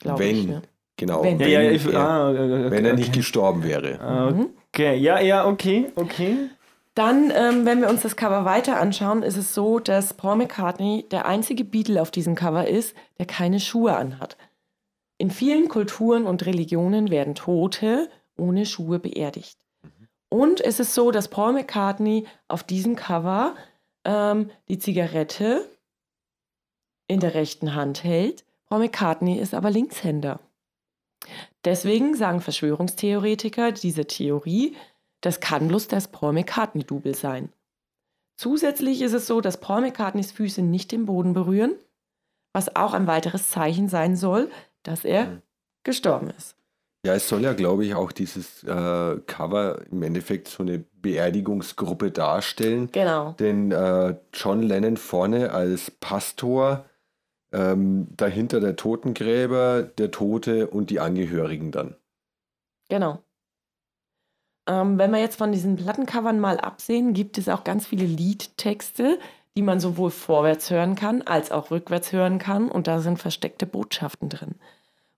glaube Wenn. ich. Ne? Genau. Wenn. Ja, wenn, ja, if, er, ah, okay, wenn er nicht okay. gestorben wäre. Ah. Okay, ja, ja, okay, okay. Dann, ähm, wenn wir uns das Cover weiter anschauen, ist es so, dass Paul McCartney der einzige Beatle auf diesem Cover ist, der keine Schuhe anhat. In vielen Kulturen und Religionen werden Tote ohne Schuhe beerdigt. Und es ist so, dass Paul McCartney auf diesem Cover ähm, die Zigarette in der rechten Hand hält. Paul McCartney ist aber Linkshänder. Deswegen sagen Verschwörungstheoretiker diese Theorie, das kann bloß das Paul McCartney-Double sein. Zusätzlich ist es so, dass Paul McCartneys Füße nicht den Boden berühren, was auch ein weiteres Zeichen sein soll, dass er Mhm. gestorben ist. Ja, es soll ja, glaube ich, auch dieses äh, Cover im Endeffekt so eine Beerdigungsgruppe darstellen. Genau. Den äh, John Lennon vorne als Pastor, ähm, dahinter der Totengräber, der Tote und die Angehörigen dann. Genau. Ähm, wenn wir jetzt von diesen Plattencovern mal absehen, gibt es auch ganz viele Liedtexte, die man sowohl vorwärts hören kann als auch rückwärts hören kann. Und da sind versteckte Botschaften drin.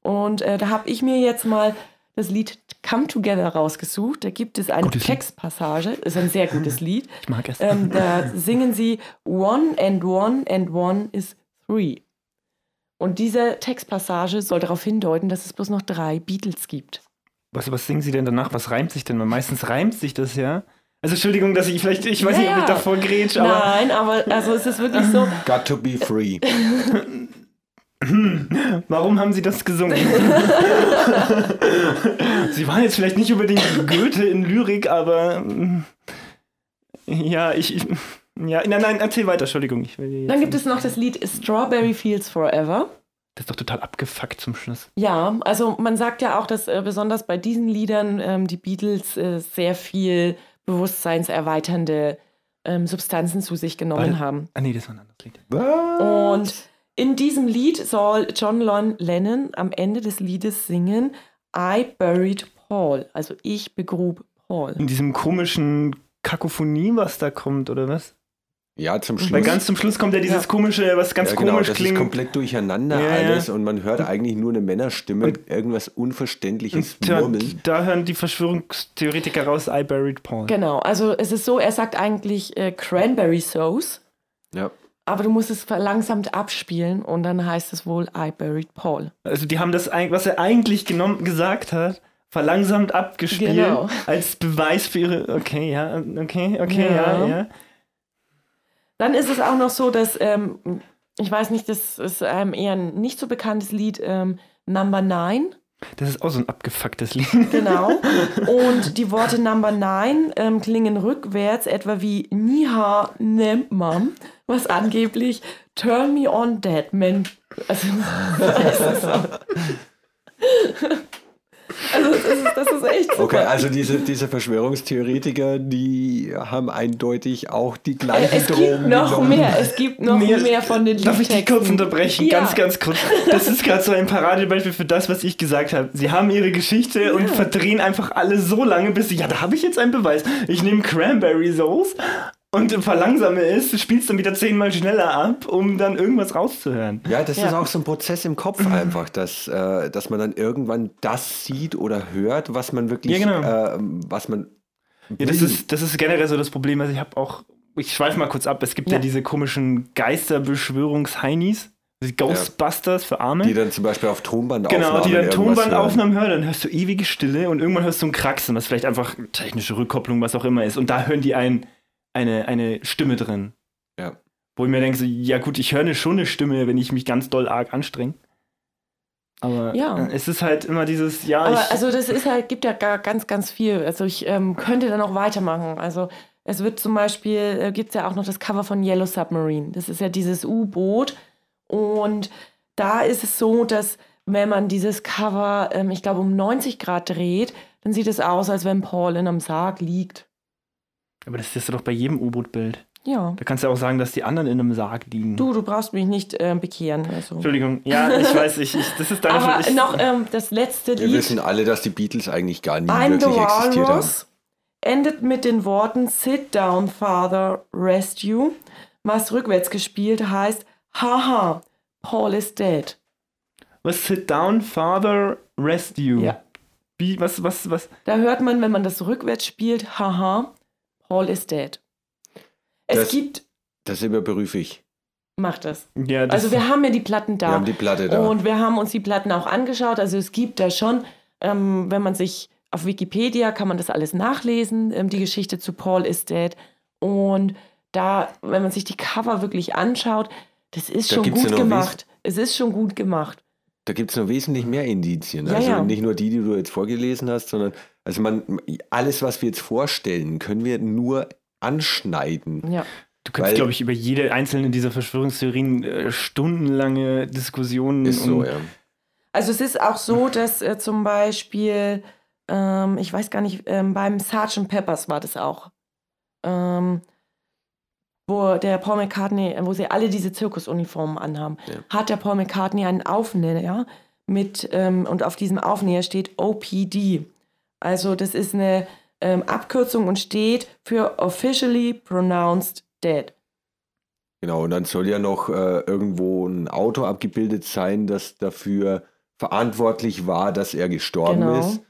Und äh, da habe ich mir jetzt mal das Lied Come Together rausgesucht. Da gibt es eine Gutes. Textpassage, ist ein sehr gutes [laughs] Lied. Ich mag es. Ähm, da singen sie One and One and One is Three. Und diese Textpassage soll darauf hindeuten, dass es bloß noch drei Beatles gibt. Was, was singen Sie denn danach? Was reimt sich denn? Meistens reimt sich das ja. Also Entschuldigung, dass ich vielleicht, ich weiß Ja, nicht, ob ich ja. davor grätsch, aber Nein, aber also es ist wirklich so. [laughs] Got to be free. [laughs] warum haben Sie das gesungen? [laughs] Sie waren jetzt vielleicht nicht unbedingt Goethe in Lyrik, aber mm, ja, ich, ich ja, nein, nein, erzähl weiter, Entschuldigung. Ich will jetzt Dann gibt es noch das Lied Strawberry Fields Forever. das ist doch total abgefuckt zum Schluss. Ja, also man sagt ja auch, dass äh, besonders bei diesen Liedern ähm, die Beatles äh, sehr viel bewusstseinserweiternde ähm, Substanzen zu sich genommen Warte. haben. Ah nee, das war ein anderes Lied. Und in diesem Lied soll John Lon Lennon am Ende des Liedes singen I buried Paul, also ich begrub Paul. In diesem komischen Kakophonie, was da kommt, oder was? Ja, zum Schluss. Weil ganz zum Schluss kommt ja dieses Ja. komische, was ganz ja, genau, komisch das klingt. ist komplett durcheinander Ja, alles und man hört eigentlich nur eine Männerstimme, irgendwas Unverständliches Tja, murmeln. da hören die Verschwörungstheoretiker raus, I buried Paul. Genau, also es ist so, er sagt eigentlich äh, Cranberry Sauce, Ja. aber du musst es verlangsamt abspielen und dann heißt es wohl I buried Paul. Also die haben das, was er eigentlich genommen, gesagt hat, verlangsamt abgespielt Genau. als Beweis für ihre. Okay, ja, okay, okay, ja, Ja. ja. Dann ist es auch noch so, dass, ähm, ich weiß nicht, das ist ähm, eher ein nicht so bekanntes Lied, ähm, Number Nine. Das ist auch so ein abgefucktes Lied. Genau. [laughs] Und die Worte Number Nine ähm, klingen rückwärts etwa wie Niha Nempmam, was angeblich Turn me on dead man. Also. [laughs] [laughs] Also das ist, das ist echt super. Okay, also diese, diese Verschwörungstheoretiker, die haben eindeutig auch die gleichen es gibt Drogen. noch genommen. mehr, es gibt noch Nee, mehr von den Darf ich dich kurz unterbrechen? Ja. Ganz, ganz kurz. Das ist gerade so ein Paradebeispiel für das, was ich gesagt habe. Sie haben ihre Geschichte und verdrehen einfach alle so lange, bis sie, ja, da habe ich jetzt einen Beweis. Ich nehme Cranberry Sauce und verlangsame es, spielst dann wieder zehnmal schneller ab, um dann irgendwas rauszuhören. Ja, das Ja. ist auch so ein Prozess im Kopf einfach, dass, äh, dass man dann irgendwann das sieht oder hört, was man wirklich, Ja, genau. äh, was man Ja, das ist, das ist generell so das Problem. Also ich habe auch, ich schweife mal kurz ab, es gibt ja, Ja. diese komischen Geisterbeschwörungsheinis, die Ghostbusters für Arme. die dann zum Beispiel auf Tonband Genau, die dann Tonbandaufnahmen hören, dann hörst du ewige Stille und irgendwann hörst du ein Kraxen, was vielleicht einfach technische Rückkopplung, was auch immer ist. Und da hören die ein, eine, eine Stimme drin. Ja. Wo ich mir denke, so, ja gut, ich höre eine schon eine Stimme, wenn ich mich ganz doll arg anstrenge. Aber Ja. es ist halt immer dieses, ja, Aber ich, also das ist halt, gibt ja gar, ganz, ganz viel. Also ich ähm, könnte da noch weitermachen. Also es wird zum Beispiel, äh, gibt es ja auch noch das Cover von Yellow Submarine. Das ist ja dieses U-Boot. Und da ist es so, dass wenn man dieses Cover, ähm, ich glaube, um 90 Grad dreht, dann sieht es aus, als wenn Paul in einem Sarg liegt. Aber das ist doch bei jedem U-Boot-Bild. Ja. Da kannst du ja auch sagen, dass die anderen in einem Sarg liegen. Du, du brauchst mich nicht äh, bekehren. Also. Entschuldigung, ja, ich [laughs] weiß, ich, ich, das ist deine Aber ich, noch ähm, das letzte Wir Lied. wissen alle, dass die Beatles eigentlich gar nie I'm the wirklich existiert haben. Endet mit den Worten Sit down, Father, rest you, was rückwärts gespielt heißt Haha, Paul is dead. Was sit down, Father, rest you. Ja. Wie, was, was, was? Da hört man, wenn man das rückwärts spielt, Haha, Paul is dead. Es Das- gibt, Das überprüfe ich. macht das. Ja, das, Also wir haben ja die Platten da. Wir haben die Platte da. Und wir haben uns die Platten auch angeschaut. Also es gibt da schon, ähm, wenn man sich auf Wikipedia kann man das alles nachlesen, ähm, die Geschichte zu Paul is Dead. Und da, wenn man sich die Cover wirklich anschaut, das ist Da schon ja gut gemacht. Es ist schon gut gemacht. Da gibt es noch wesentlich mehr Indizien. Ja, also ja. nicht nur die, die du jetzt vorgelesen hast, sondern also man, alles, was wir jetzt vorstellen, können wir nur anschneiden. Ja. du kannst, weil- glaube ich, über jede einzelne dieser Verschwörungstheorien äh, stundenlange Diskussionen Ist so, ja. Also es ist auch so, dass äh, zum Beispiel, ähm, ich weiß gar nicht, ähm, beim Sgt. Peppers war das auch. Ähm, wo der Paul McCartney, wo sie alle diese Zirkusuniformen anhaben, Ja. hat der Paul McCartney einen Aufnäher mit, ähm, und auf diesem Aufnäher steht OPD. Also das ist eine ähm, Abkürzung und steht für Officially Pronounced Dead. Genau, und dann soll ja noch äh, irgendwo ein Auto abgebildet sein, das dafür verantwortlich war, dass er gestorben Genau. ist.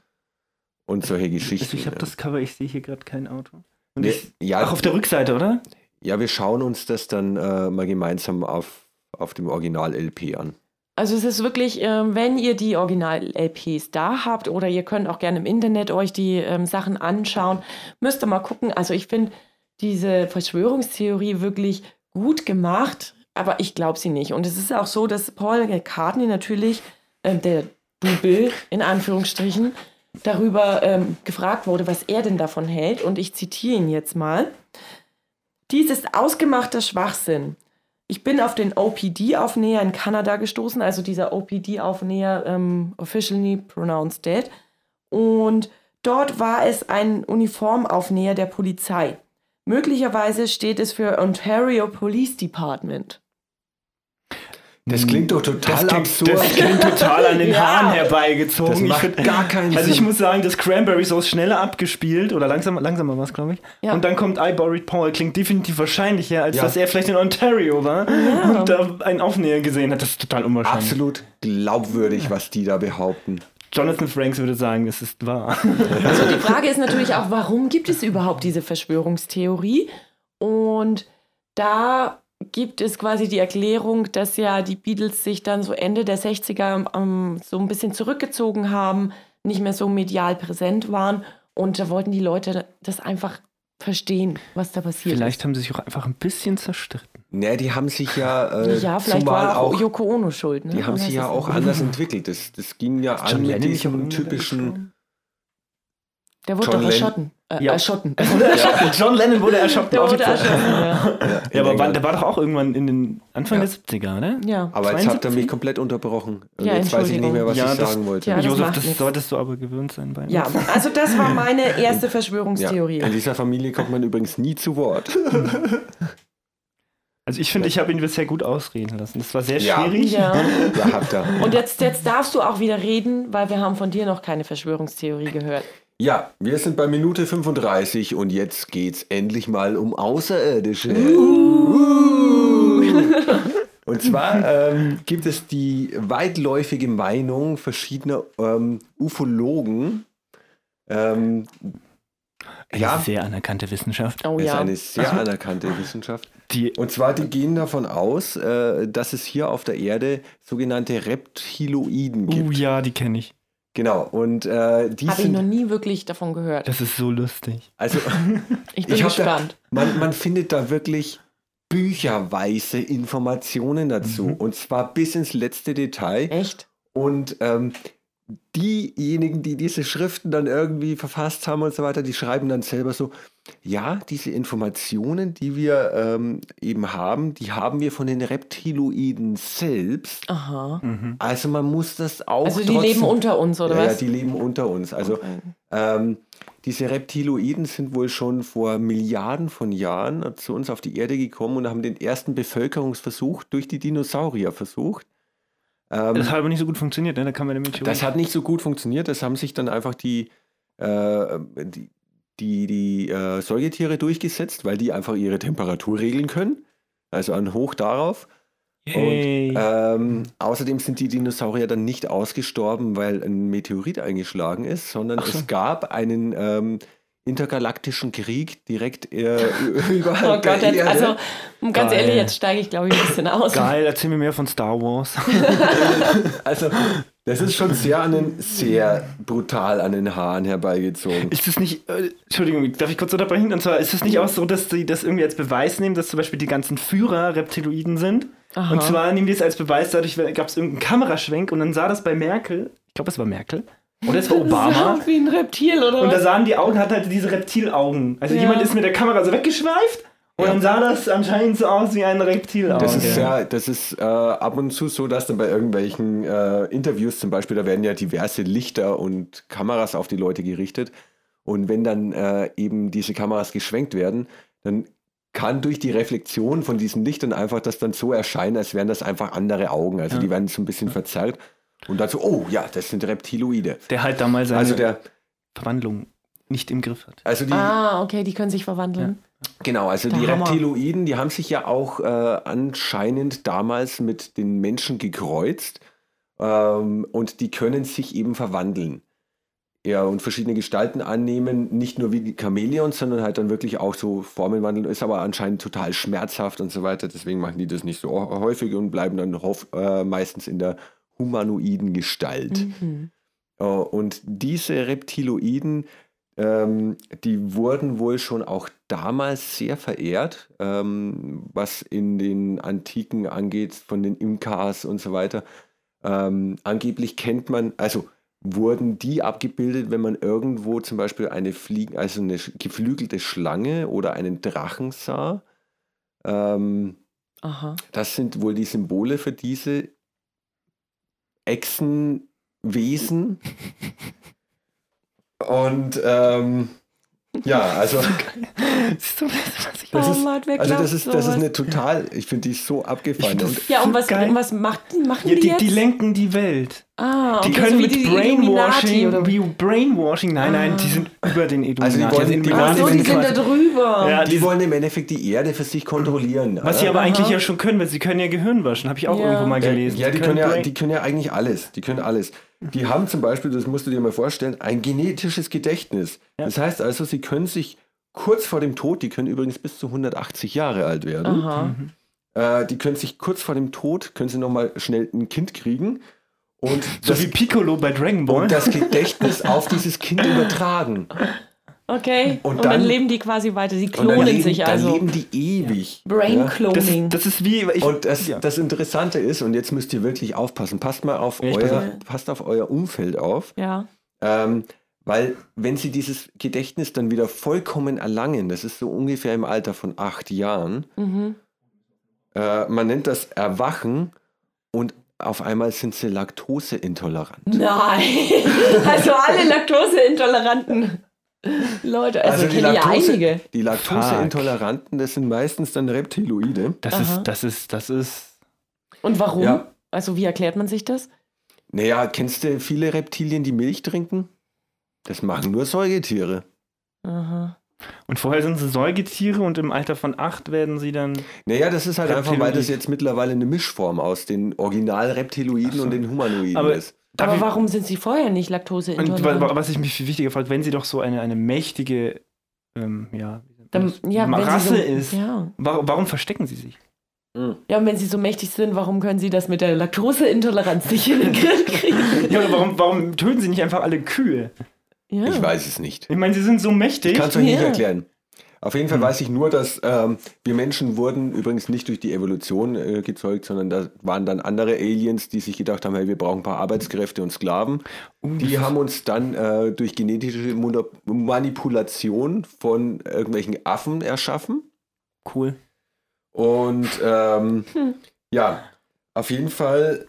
Und solche Also Geschichten. ich habe das Cover, ich sehe hier gerade kein Auto. Und Nee, ich, ja, ach, auf der Rückseite, oder? ja, wir schauen uns das dann äh, mal gemeinsam auf, auf dem Original-LP an. Also es ist wirklich, ähm, wenn ihr die Original-LPs da habt oder ihr könnt auch gerne im Internet euch die ähm, Sachen anschauen, müsst ihr mal gucken. Also ich finde diese Verschwörungstheorie wirklich gut gemacht, aber ich glaube sie nicht. Und es ist auch so, dass Paul McCartney natürlich, ähm, der Double in Anführungsstrichen, darüber ähm, gefragt wurde, was er denn davon hält. Und ich zitiere ihn jetzt mal. Dies ist ausgemachter Schwachsinn. Ich bin auf den OPD-Aufnäher in Kanada gestoßen, also dieser OPD-Aufnäher, ähm, officially pronounced dead. Und dort war es ein Uniformaufnäher der Polizei. Möglicherweise steht es für Ontario Police Department. Das klingt doch total das klingt, absurd. Das klingt total an den [laughs] Ja. Haaren herbeigezogen. Das Ich macht find- gar keinen Also ich Sinn. muss sagen, das Cranberry Sauce schneller abgespielt oder langsamer, langsamer war es, glaube ich. Ja. Und dann kommt I Buried Paul. Klingt definitiv wahrscheinlicher, als Ja. dass er vielleicht in Ontario war Ja. und da einen Aufnäher gesehen hat. Das ist total unwahrscheinlich. Absolut glaubwürdig, was die da behaupten. Jonathan Franks würde sagen, das ist wahr. [laughs] Also die Frage ist natürlich auch, warum gibt es überhaupt diese Verschwörungstheorie? Und da gibt es quasi die Erklärung, dass ja die Beatles sich dann so Ende der 60er ähm, so ein bisschen zurückgezogen haben, nicht mehr so medial präsent waren. Und da wollten die Leute das einfach verstehen, was da passiert Vielleicht haben sie sich auch einfach ein bisschen zerstritten. Ne, die haben sich ja, äh, ist. Ja, vielleicht zumal war auch, auch Yoko Ono schuld. Ne? Die haben sich ja auch anders entwickelt. Das, das ging ja John an mit diesem typischen, Der wurde John doch erschotten. Äh, Ja. erschotten. John Lennon wurde erschossen. Der wurde erschossen, ja. [laughs] Ja, aber wann, England. der war doch auch irgendwann in den Anfang Ja. der 70er, oder? ja. Aber jetzt habt ihr 72? mich komplett unterbrochen. Und Ja, jetzt weiß ich nicht mehr, was Entschuldigung. ich Ja, das- sagen wollte. Ja, das Josef, das nichts. solltest du aber gewöhnt sein bei Ja, uns. also das war [laughs] meine erste Ja. Verschwörungstheorie. In dieser Familie kommt man übrigens nie zu Wort. [laughs] Also ich finde, ich habe ihn bisher gut ausreden lassen. Das war sehr Ja. schwierig. Ja. Ja, habt ihr. Und jetzt, jetzt darfst du auch wieder reden, weil wir haben von dir noch keine Verschwörungstheorie gehört. Ja, wir sind bei Minute 35 und jetzt geht's endlich mal um Außerirdische. Und zwar ähm, gibt es die weitläufige Meinung verschiedener ähm, Ufologen. Ähm, Eine ja, sehr anerkannte Wissenschaft. Oh ist ja. eine sehr anerkannte Wissenschaft. Die, Und zwar, die gehen davon aus, äh, dass es hier auf der Erde sogenannte Reptiloiden gibt. oh ja, die kenne ich. Genau, und äh, die Habe ich noch nie wirklich davon gehört. Das ist so lustig. Also, [laughs] Ich bin ich hab da, gespannt. man, man findet da wirklich bücherweise Informationen dazu. Mhm. Und zwar bis ins letzte Detail. Echt? Und ähm, diejenigen, die diese Schriften dann irgendwie verfasst haben und so weiter, die schreiben dann selber so, ja, diese Informationen, die wir ähm, eben haben, die haben wir von den Reptiloiden selbst. Aha. Mhm. Also man muss das auch. Also die trotzdem- leben unter uns, oder ja, ja, was? die leben unter uns. Also Okay. ähm, diese Reptiloiden sind wohl schon vor Milliarden von Jahren zu uns auf die Erde gekommen und haben den ersten Bevölkerungsversuch durch die Dinosaurier versucht. Ähm, Das hat aber nicht so gut funktioniert, ne? Da kann man nämlich das hat nicht so gut funktioniert. Das haben sich dann einfach die, äh, die, die, die äh, Säugetiere durchgesetzt, weil die einfach ihre Temperatur regeln können. Also ein Hoch darauf. Yay. Und ähm, außerdem sind die Dinosaurier dann nicht ausgestorben, weil ein Meteorit eingeschlagen ist, sondern so. es gab einen ähm, intergalaktischen Krieg direkt äh, überhalb [laughs] Oh Gott, der jetzt, Erde. also um ganz Geil. ehrlich, jetzt steige ich glaube ich ein bisschen aus. Geil, erzähl mir mehr von Star Wars. [laughs] Also, das ist schon sehr an den, sehr brutal an den Haaren herbeigezogen. Ist es nicht, äh, Entschuldigung, darf ich kurz unterbrechen? Und zwar ist es nicht auch so, dass sie das irgendwie als Beweis nehmen, dass zum Beispiel die ganzen Führer Reptiloiden sind? Aha. Und zwar nehmen die es als Beweis, dadurch gab es irgendeinen Kameraschwenk und dann sah das bei Merkel, ich glaube, es war Merkel, war Das sah Obama. aus wie ein Reptil, oder Und da sahen die Augen, hat halt diese Reptilaugen. Also Ja. jemand ist mit der Kamera so weggeschweift und Ja. dann sah das anscheinend so aus wie ein Reptilauge. Das ist ja, das ist äh, ab und zu so, dass dann bei irgendwelchen äh, Interviews zum Beispiel, da werden ja diverse Lichter und Kameras auf die Leute gerichtet. Und wenn dann äh, eben diese Kameras geschwenkt werden, dann kann durch die Reflexion von diesen Lichtern einfach das dann so erscheinen, als wären das einfach andere Augen. Also Ja. die werden so ein bisschen verzerrt. Und dann so, oh ja, das sind Reptiloide. der halt da mal seine Also der, Verwandlung nicht im Griff hat. also die, Ah, okay, die können sich verwandeln. Genau, also Der die Hammer. Reptiloiden, die haben sich ja auch äh, anscheinend damals mit den Menschen gekreuzt ähm, und die können sich eben verwandeln. Ja, und verschiedene Gestalten annehmen, nicht nur wie die Chamäleons, sondern halt dann wirklich auch so Formen wandeln, ist aber anscheinend total schmerzhaft und so weiter. Deswegen machen die das nicht so häufig und bleiben dann hof, äh, meistens in der humanoiden Gestalt. Mhm. Äh, Und diese Reptiloiden, ähm, die wurden wohl schon auch damals sehr verehrt, ähm, was in den Antiken angeht, von den Imkas und so weiter. Ähm, angeblich kennt man, also wurden die abgebildet, wenn man irgendwo zum Beispiel eine Fliegen, also eine geflügelte Schlange oder einen Drachen sah. Ähm, Aha. das sind wohl die Symbole für diese Echsenwesen. Und ähm, ja, also [laughs] Siehst du, was ich das Oh ist, Mann, wer also das ist, das ist eine total, ich finde die so abgefahren. Find Ja, und So was, geil. und was macht, machen Ja, die, die, jetzt? die lenken die Welt. ah, okay, Die können so wie mit Brainwashing, oder? wie Brainwashing, nein, nein, Ah. die sind über den Illuminati. Also die wollen- die Ach so, die sind da drüber. Ja, die die wollen im Endeffekt die Erde für sich kontrollieren. Was sie oder? aber Aha. eigentlich ja schon können, weil sie können ja Gehirn waschen, habe ich auch Ja. irgendwo mal Ja, gelesen. Ja, die können ja, Brain- die können ja eigentlich alles. Die können alles. Die haben zum Beispiel, das musst du dir mal vorstellen, ein genetisches Gedächtnis. Ja. Das heißt also, sie können sich kurz vor dem Tod, die können übrigens bis zu 180 Jahre alt werden, Aha. äh, die können sich kurz vor dem Tod, können sie nochmal schnell ein Kind kriegen und so das, wie Piccolo bei Dragon Ball. und das Gedächtnis auf dieses Kind übertragen. [laughs] Okay, Und und, dann, dann- leben die quasi weiter. Sie dann klonen leben, sich dann also. leben die ewig. Brain Ja. das, Cloning. das ist wie. Ich, Und das, ja. das Interessante ist, und jetzt müsst ihr wirklich aufpassen, passt mal auf, euer, passt auf euer Umfeld auf. ja. Ähm, Weil wenn sie dieses Gedächtnis dann wieder vollkommen erlangen, das ist so ungefähr im Alter von acht Jahren, Mhm. äh, man nennt das Erwachen und auf einmal sind sie laktoseintolerant. Nein, [laughs] also alle Laktoseintoleranten [laughs] Leute, also, die kenne ja einige. Die Laktoseintoleranten, das sind meistens dann Reptiloide. Das Aha. ist, das ist, das ist. Und warum? Ja. Also wie erklärt man sich das? Naja, kennst du viele Reptilien, die Milch trinken? Das machen nur Säugetiere. Aha. Und vorher sind sie Säugetiere und im Alter von acht werden sie dann. Naja, das ist halt einfach, weil das jetzt mittlerweile eine Mischform aus den Original-Reptiloiden und den Humanoiden Aber- ist. Darf Aber ich- warum sind sie vorher nicht Und laktoseintolerant? wa- was ich mich viel wichtiger frage, wenn sie doch so eine, eine mächtige ähm, ja, Dann, ja, wenn Rasse sie so, ist, Ja. warum, warum verstecken sie sich? ja, und wenn sie so mächtig sind, warum können sie das mit der Laktoseintoleranz nicht in den Griff [laughs] kriegen? Ja, oder warum, warum töten sie nicht einfach alle Kühe? Ja. Ich weiß es nicht. Ich meine, sie sind so mächtig. Ich kann es euch nicht Ja. erklären. Auf jeden Fall weiß ich nur, dass ähm, wir Menschen wurden übrigens nicht durch die Evolution äh, gezeugt, sondern da waren dann andere Aliens, die sich gedacht haben, hey, wir brauchen ein paar Arbeitskräfte und Sklaven. Die haben uns dann äh, durch genetische Manipulation von irgendwelchen Affen erschaffen. cool. Und ähm, ja, auf jeden Fall,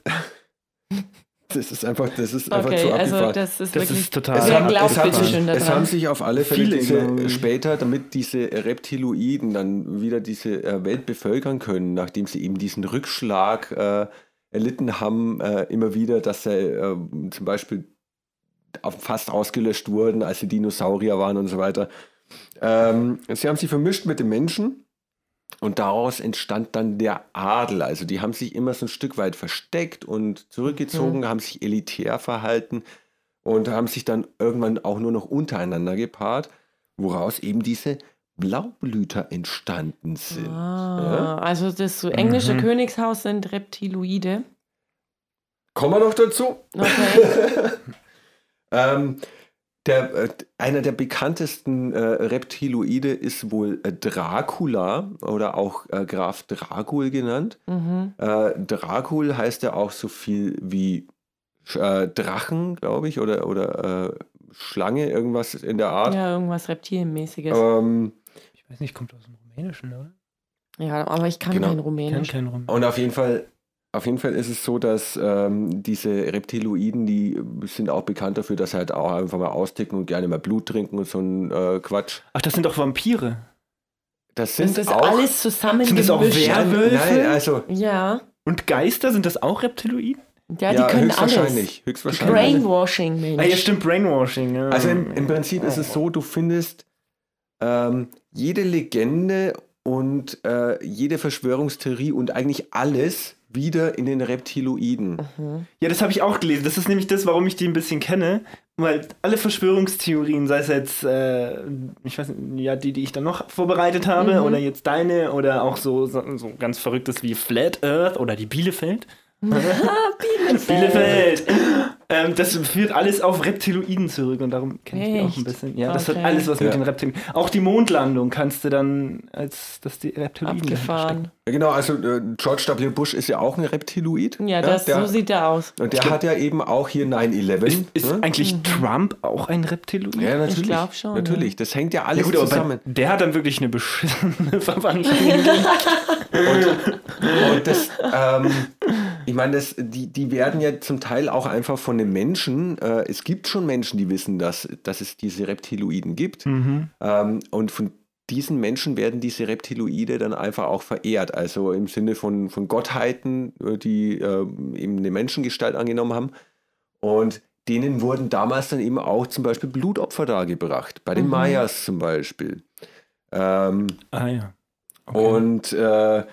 [laughs] das ist einfach, das ist einfach okay, zu also abgefahren. das ist Das wirklich. ist total. Es, haben, es, haben bitte sich, schön es haben sich auf alle Fälle diese, glauben. später, damit diese Reptiloiden dann wieder diese äh, Welt bevölkern können, nachdem sie eben diesen Rückschlag äh, erlitten haben, äh, immer wieder, dass sie äh, zum Beispiel fast ausgelöscht wurden, als sie Dinosaurier waren und so weiter. Ähm, sie haben sich vermischt mit den Menschen und daraus entstand dann der Adel. Also die haben sich immer so ein Stück weit versteckt und zurückgezogen, haben sich elitär verhalten und haben sich dann irgendwann auch nur noch untereinander gepaart, woraus eben diese Blaublüter entstanden sind. Ah, also das so englische Mhm. Königshaus sind Reptiloide. Kommen wir noch dazu. Okay. [laughs] Ähm, der, äh, einer der bekanntesten äh, Reptiloide ist wohl äh, Dracula oder auch äh, Graf Dracul genannt. mhm. Äh, Dracul heißt ja auch so viel wie äh, Drachen, glaube ich, oder, oder äh, Schlange, irgendwas in der Art. Ja, irgendwas Reptilienmäßiges. Ähm, Ich weiß nicht, kommt aus dem Rumänischen, oder? ja, aber ich kann genau. kein Ich kenn Rumänisch. keinen Rum. und auf jeden Fall. Auf jeden Fall ist es so, dass ähm, diese Reptiloiden, die sind auch bekannt dafür, dass sie halt auch einfach mal austicken und gerne mal Blut trinken und so ein äh, Quatsch. Ach, das sind doch Vampire. Das sind Sind das auch, alles zusammen Sind das auch Werwölfe? nein, also Ja. Und Geister, sind das auch Reptiloiden? Ja, die können höchstwahrscheinlich, alles. höchstwahrscheinlich. Brainwashing, Mensch. Ah, ja, stimmt, Brainwashing. Ja. Also im, im Prinzip ist es so, du findest ähm, jede Legende und äh, jede Verschwörungstheorie und eigentlich alles wieder in den Reptiloiden. Mhm. Ja, das habe ich auch gelesen. Das ist nämlich das, warum ich die ein bisschen kenne. Weil alle Verschwörungstheorien, sei es jetzt, äh, ich weiß nicht, ja, die, die ich dann noch vorbereitet habe, Mhm. oder jetzt deine, oder auch so, so, so ganz verrücktes wie Flat Earth oder die Bielefeld. Bielefeld! ähm, das führt alles auf Reptiloiden zurück und darum kenne ich die auch ein bisschen. Ja, das Okay. hat alles was mit Ja. den Reptiloiden. Auch die Mondlandung kannst du dann als, dass die Reptiloiden. Abgefahren. Genau, also äh, George W. Bush ist ja auch ein Reptiloid. Ja, das, der, so sieht er aus. Und der hat ja eben auch hier 9-11. Ist, ist ne? eigentlich Trump auch ein Reptiloid? Ja, natürlich. glaub schon, Natürlich, das hängt ja Ja, alles gut, aber zusammen. der hat dann wirklich eine beschissene [laughs] Verwandtschaft. Und das, ähm, ich meine, das, die, die werden ja zum Teil auch einfach von den Menschen, äh, es gibt schon Menschen, die wissen, dass, dass es diese Reptiloiden gibt. mhm. Ähm, und von diesen Menschen werden diese Reptiloide dann einfach auch verehrt. Also im Sinne von, von Gottheiten, äh, die äh, eben eine Menschengestalt angenommen haben. Und denen wurden damals dann eben auch zum Beispiel Blutopfer dargebracht. Bei den Mhm. Mayas zum Beispiel. Ähm, Ah ja. Okay. und äh,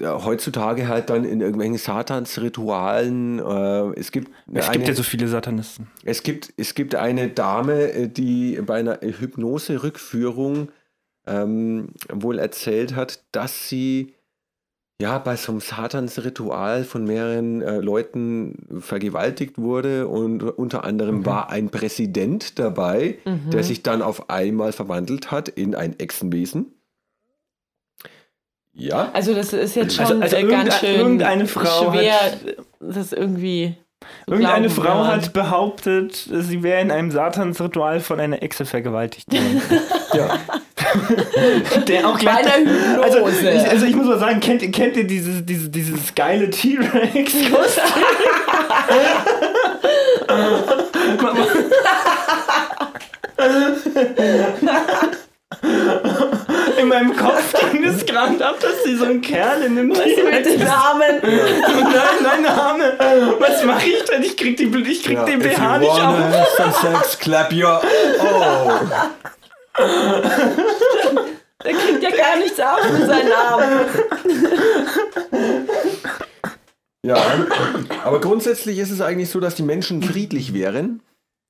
ja, heutzutage halt dann in irgendwelchen Satansritualen. Äh, es gibt es eine, gibt ja so viele Satanisten. es gibt, es gibt eine Dame, äh, die bei einer Hypnose-Rückführung ähm, wohl erzählt hat, dass sie ja bei so einem Satansritual von mehreren äh, Leuten vergewaltigt wurde und unter anderem Mhm. war ein Präsident dabei, Mhm. der sich dann auf einmal verwandelt hat in ein Echsenwesen. Ja. Also das ist jetzt schon Also, also äh, ganz schön irgendeine Frau schwer, hat- das irgendwie So Irgendeine Frau wir an. hat behauptet, sie wäre in einem Satansritual von einer Echse vergewaltigt worden. Ja. Der auch gleich. Also ich, also ich muss mal sagen, kennt, ihr- kennt ihr dieses, dieses, dieses geile T-Rex-Kostüm? In meinem Kopf ging es gerade ab, dass sie so einen Kerl in einem mit T-Rex den Namen. [laughs] Nein, nein, Arme. Was mache ich denn? Ich krieg, die, ich krieg den If you BH nicht have some sex, clap your... Oh. Der kriegt ja gar nichts auf mit seinen Namen. Ja, aber grundsätzlich ist es eigentlich so, dass die Menschen friedlich wären,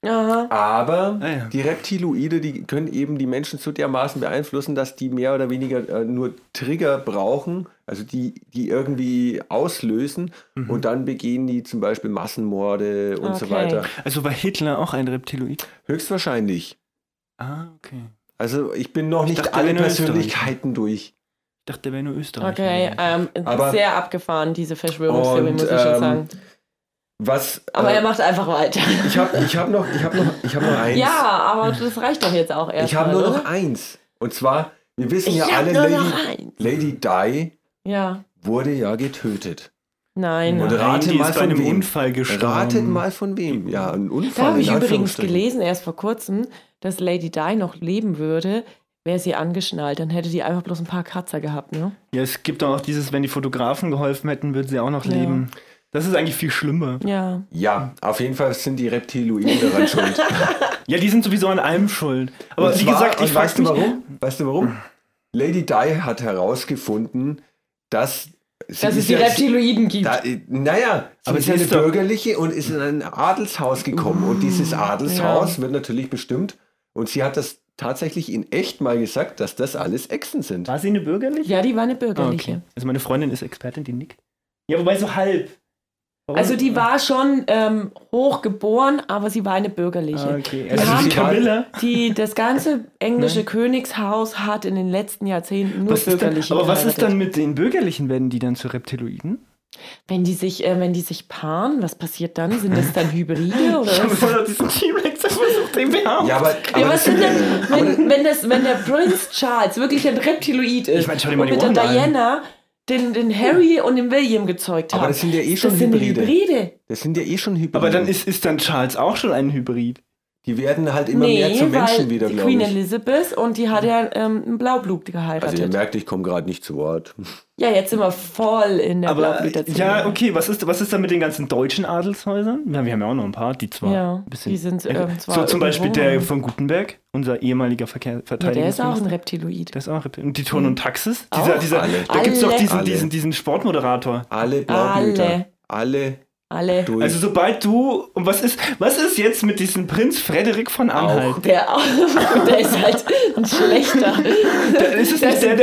Aha. aber Ah, ja. die Reptiloide, die können eben die Menschen so dermaßen beeinflussen, dass die mehr oder weniger äh, nur Trigger brauchen, also die, die irgendwie auslösen Mhm. und dann begehen die zum Beispiel Massenmorde und so Okay. weiter. Also war Hitler auch ein Reptiloid? Höchstwahrscheinlich. Ah, okay. Also ich bin noch Ich nicht dachte, alle er Persönlichkeiten durch. Ich dachte, der wäre nur Österreich. Okay, ähm, Aber- sehr abgefahren, diese Verschwörungstheorie, muss ich schon ähm, sagen. Was? Aber äh, er macht einfach weiter. ich habe ich hab noch, ich hab noch, ich hab noch eins. Ja, aber das reicht doch jetzt auch erstmal. ich habe nur noch eins. Und zwar, wir wissen Ich ja alle, Lady. Lady Di Ja, wurde ja getötet. nein. Und Nein, rate die mal ist bei von einem wem. Unfall gestorben. Ratet mal von wem. Ja, ein Unfall. Da habe ich übrigens gelesen, erst vor kurzem, dass Lady Di noch leben würde, wäre sie angeschnallt. Dann hätte die einfach bloß ein paar Kratzer gehabt, ne? Ja, es gibt auch dieses, wenn die Fotografen geholfen hätten, würden sie auch noch Ja. leben. Das ist eigentlich viel schlimmer. Ja. Ja, auf jeden Fall sind die Reptiloiden daran [laughs] schuld. Ja, die sind sowieso an allem schuld. Aber Und wie zwar- gesagt, ich du mich, warum? Weißt du warum? Lady Di hat herausgefunden, dass sie Dass es ist die ja- Reptiloiden gibt. Da, naja, sie Aber ist sie ja eine ist doch- bürgerliche und ist in ein Adelshaus gekommen. und dieses Adelshaus ja. wird natürlich bestimmt. Und sie hat das tatsächlich in echt mal gesagt, dass das alles Echsen sind. war sie eine bürgerliche? ja, die war eine Ah, bürgerliche. okay. Also meine Freundin ist Expertin, die nickt. Ja, wobei so halb. Warum? Also die war schon ähm, hochgeboren, aber sie war eine bürgerliche. Ah, okay. Die Also haben- die Camilla. Die, das ganze englische Nein. Königshaus hat in den letzten Jahrzehnten nur Was ist dann, bürgerliche aber was ist dann mit den Bürgerlichen? Werden die dann zu Reptiloiden? Wenn die sich, äh, wenn die sich paaren, was passiert dann? Sind das dann Hybride [laughs] oder Ich habe was? vorher diesen T-Rex versucht, den wir haben. Ja, aber, Ja, aber was das sind denn, ja- aber wenn, wenn, das, wenn der Prinz Charles wirklich ein Reptiloid ist Ich mal und die mit der an. Den, den Harry und den William gezeugt Aber hat. das sind ja eh schon das sind Hybride. Hybride. Das sind ja eh schon Hybride. Aber dann ist, ist dann Charles auch schon ein Hybrid. Die werden halt immer nee, mehr zu Menschen wieder, die glaube Queen ich. Elizabeth und die hat ja ähm, ein Blaublut geheiratet. Also ihr merkt, ich komme gerade nicht zu Wort. [laughs] ja, jetzt sind wir voll in der Aber ja, okay, was ist, was ist dann mit den ganzen deutschen Adelshäusern? Ja, wir haben ja auch noch ein paar, die zwar Ja, ein bisschen. die sind, zwar so zum Beispiel der von Gutenberg, unser ehemaliger Verkehr, Ja, der ist auch ein Reptiloid. Der ist auch Und die Turn und Taxis? Auch? Dieser, dieser, Alle. Da gibt es doch diesen, diesen, diesen Sportmoderator. Alle Blaublüter. Alle. Alle Alle. durch. Also sobald du. Und was ist, was ist jetzt mit diesem Prinz Frederik von Anhalt? Der, [laughs] der ist halt ein schlechter. Der- Ist es Der nicht ist der, ein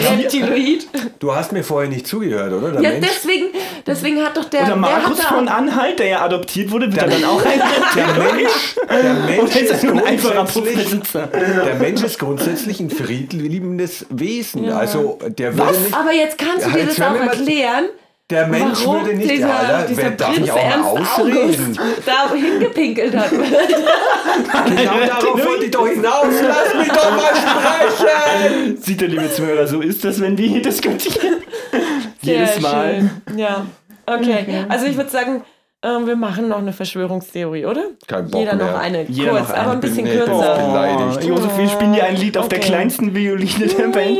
der? Reptiloid. du hast mir vorher nicht zugehört, oder? Der Ja, Mensch, deswegen, deswegen hat doch der. Oder Markus da- von Anhalt, der ja adoptiert wurde, wird er dann auch ein [laughs] der Mensch, der Mensch ist ist ein einfacher grundsätzlich, Puffbesitzer. der Mensch ist grundsätzlich ein friedliebendes Wesen. Ja. Also der würde nicht, Aber jetzt kannst du Ja, dir das auch mir mal- erklären. Der Mensch warum würde nicht, dieser, Alter, dieser wer darf Prinz ich auch mal Ernst ausreden? August da hingepinkelt hat. [laughs] Genau darauf wollte ich doch hinaus. Lass mich doch mal sprechen. Sieht der liebe Zuhörer, so ist das, wenn wir hier diskutieren. Jedes Mal. Schön. Ja, okay. Also ich würde sagen, ähm, wir machen noch eine Verschwörungstheorie, oder? Kein Bock Jeder noch mehr. eine. Jeder Kurz, noch eine. aber ein bisschen Nee, bin kürzer. beleidigt. Oh, Josef, wir spielen dir ein Lied auf der Okay. kleinsten Violine der Band.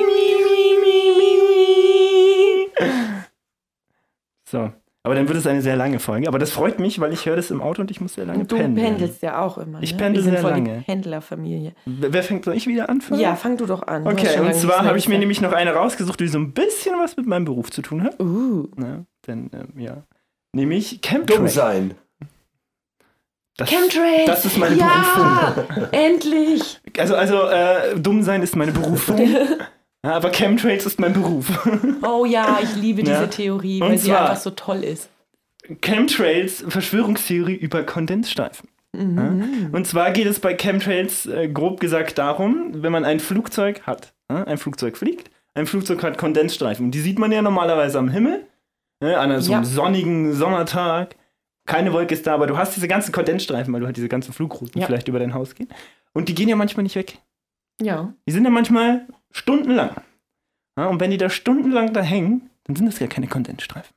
So. Aber dann wird es eine sehr lange Folge. Aber das freut mich, weil ich höre das im Auto und ich muss sehr lange Und du pendeln. pendelst ja auch immer. Ich ne? pendel sehr voll lange. die Pendlerfamilie. Wer wer fängt, soll ich wieder an? Ja, fang du doch an. Du Okay, und zwar habe ich mir nämlich noch eine rausgesucht, die so ein bisschen was mit meinem Beruf zu tun hat. Uh, Ja, denn, ähm, ja. Nämlich Dumm Chemtrail. sein. Das, Chemtrails! das ist meine ja, endlich! Also, also äh, dumm sein ist meine Berufung. [laughs] aber Chemtrails ist mein Beruf. [laughs] Oh ja, ich liebe diese Ja. Theorie, weil sie einfach so toll ist. Chemtrails, Verschwörungstheorie über Kondensstreifen. Mhm. Und zwar geht es bei Chemtrails äh, grob gesagt darum, wenn man ein Flugzeug hat, ein Flugzeug fliegt, ein Flugzeug hat Kondensstreifen. Und die sieht man ja normalerweise am Himmel, ne? an so einem Ja. sonnigen Sommertag. keine Wolke ist da, aber du hast diese ganzen Kondensstreifen, weil du halt diese ganzen Flugrouten Ja. vielleicht über dein Haus gehen. Und die gehen ja manchmal nicht weg. Ja. Die sind ja manchmal stundenlang. Ja, und wenn die da stundenlang da hängen, dann sind das ja keine Kondensstreifen.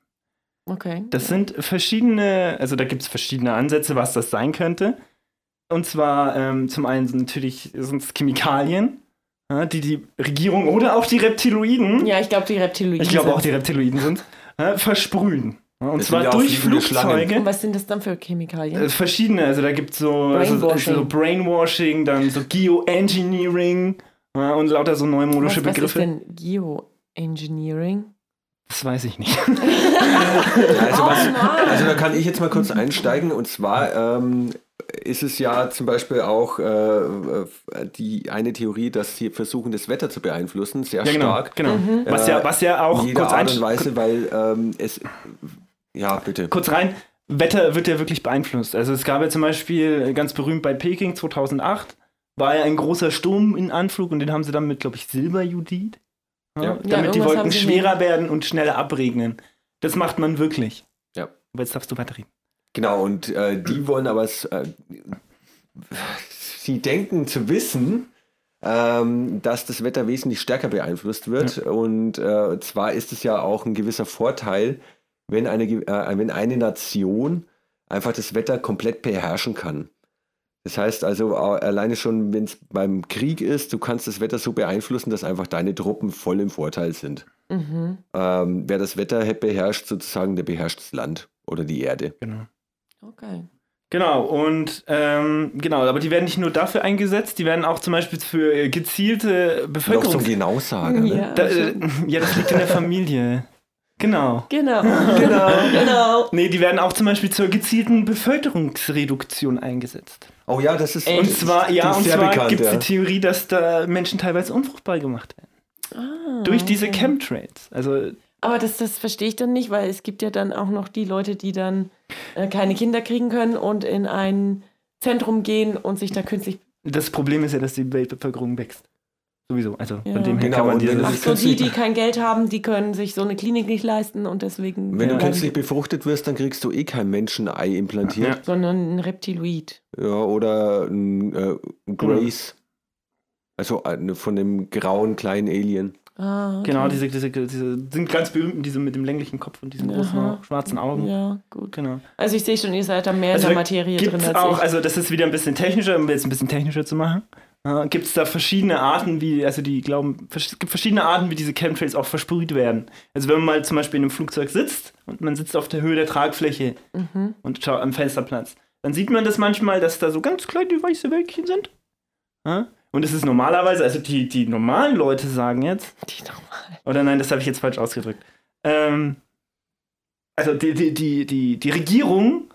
Okay. Das sind verschiedene, also da gibt es verschiedene Ansätze, was das sein könnte. Und zwar ähm, zum einen sind natürlich sind Chemikalien, ja, die die Regierung oder auch die Reptiloiden, ja, ich glaube, die Reptiloiden. ich glaube auch die. Reptiloiden sind, ja, versprühen. Und Das zwar ja durch Flugzeuge. Und was sind das dann für Chemikalien? Äh, verschiedene, also da gibt es so also, Brainwashing. so Brainwashing, dann so Geoengineering ja, und lauter so neumodische was, was ist Begriffe. denn Geoengineering? Das weiß ich nicht. [laughs] Also, was, Oh also da kann ich jetzt mal kurz einsteigen und zwar ähm, ist es ja zum Beispiel auch äh, die eine Theorie, dass sie versuchen, das Wetter zu beeinflussen, sehr Ja, genau. stark. genau. Mhm. Was, ja, Äh, was ja auch In jeder kurz, Art und Weise, weil ähm, es ja bitte. kurz rein, Wetter wird ja wirklich beeinflusst. Also es gab ja zum Beispiel ganz berühmt bei Peking 2008, war ja ein großer Sturm in Anflug und den haben sie dann mit, glaube ich, Silberjodid, ja, Ja. Ja, damit die irgendwas Wolken schwerer werden und schneller abregnen. Das macht man wirklich. Ja. Aber jetzt darfst du weiterreden. Genau, und äh, die wollen aber, äh, sie denken zu wissen, ähm, dass das Wetter wesentlich stärker beeinflusst wird. Und äh, zwar ist es ja auch ein gewisser Vorteil, wenn eine, äh, wenn eine Nation einfach das Wetter komplett beherrschen kann. Das heißt also, alleine schon, wenn es beim Krieg ist, du kannst das Wetter so beeinflussen, dass einfach deine Truppen voll im Vorteil sind. Mhm. Ähm, wer das Wetter beherrscht, sozusagen, der beherrscht das Land oder die Erde. Genau. Okay. Genau, und ähm, genau, aber die werden nicht nur dafür eingesetzt, die werden auch zum Beispiel für äh, gezielte Noch zum Bevölkerung. Genausager. Ne? Ja, Da, äh, schon. ja, das liegt in der Familie. Genau. Genau. [laughs] Genau. genau. Nee, die werden auch zum Beispiel zur gezielten Bevölkerungsreduktion eingesetzt. Oh ja, das ist Echt? Und zwar, ja, und zwar gibt es ja. die Theorie, dass da Menschen teilweise unfruchtbar gemacht werden. Ah, Durch diese okay. Chemtrails. Also, Aber das, das verstehe ich dann nicht, weil es gibt ja dann auch noch die Leute, die dann äh, keine Kinder kriegen können und in ein Zentrum gehen und sich da künstlich. das Problem ist ja, dass die Weltbevölkerung wächst. Sowieso. Also Ja. von dem her Genau, kann man diese. du Ach so, die, die kein Geld haben, die können sich so eine Klinik nicht leisten und deswegen. Wenn du bleiben künstlich befruchtet wirst, dann kriegst du eh kein Menschenei implantiert. sondern ein Reptiloid. Ja, oder ein, äh, ein Grace. Also eine von dem grauen kleinen Alien. Ah, okay. Genau, diese, diese, diese sind ganz berühmt, diese mit dem länglichen Kopf und diesen großen Aha. schwarzen Augen. Ja, gut. Genau. Also ich sehe schon, ihr seid da mehr Also in der da Materie Gibt drin es als auch, ich. also das ist wieder ein bisschen technischer, um jetzt ein bisschen technischer zu machen. Äh, gibt es da verschiedene Arten, wie, also die glauben, es gibt verschiedene Arten, wie diese Chemtrails auch versprüht werden. Also wenn man mal zum Beispiel in einem Flugzeug sitzt und man sitzt auf der Höhe der Tragfläche Mhm. und schaut am Fensterplatz, dann sieht man das manchmal, dass da so ganz kleine weiße Wölkchen sind. Ja? Und es ist normalerweise, also die, die normalen Leute sagen jetzt, Die nochmal. oder nein, das habe ich jetzt falsch ausgedrückt. Ähm, also die, die, die, die, die Regierung,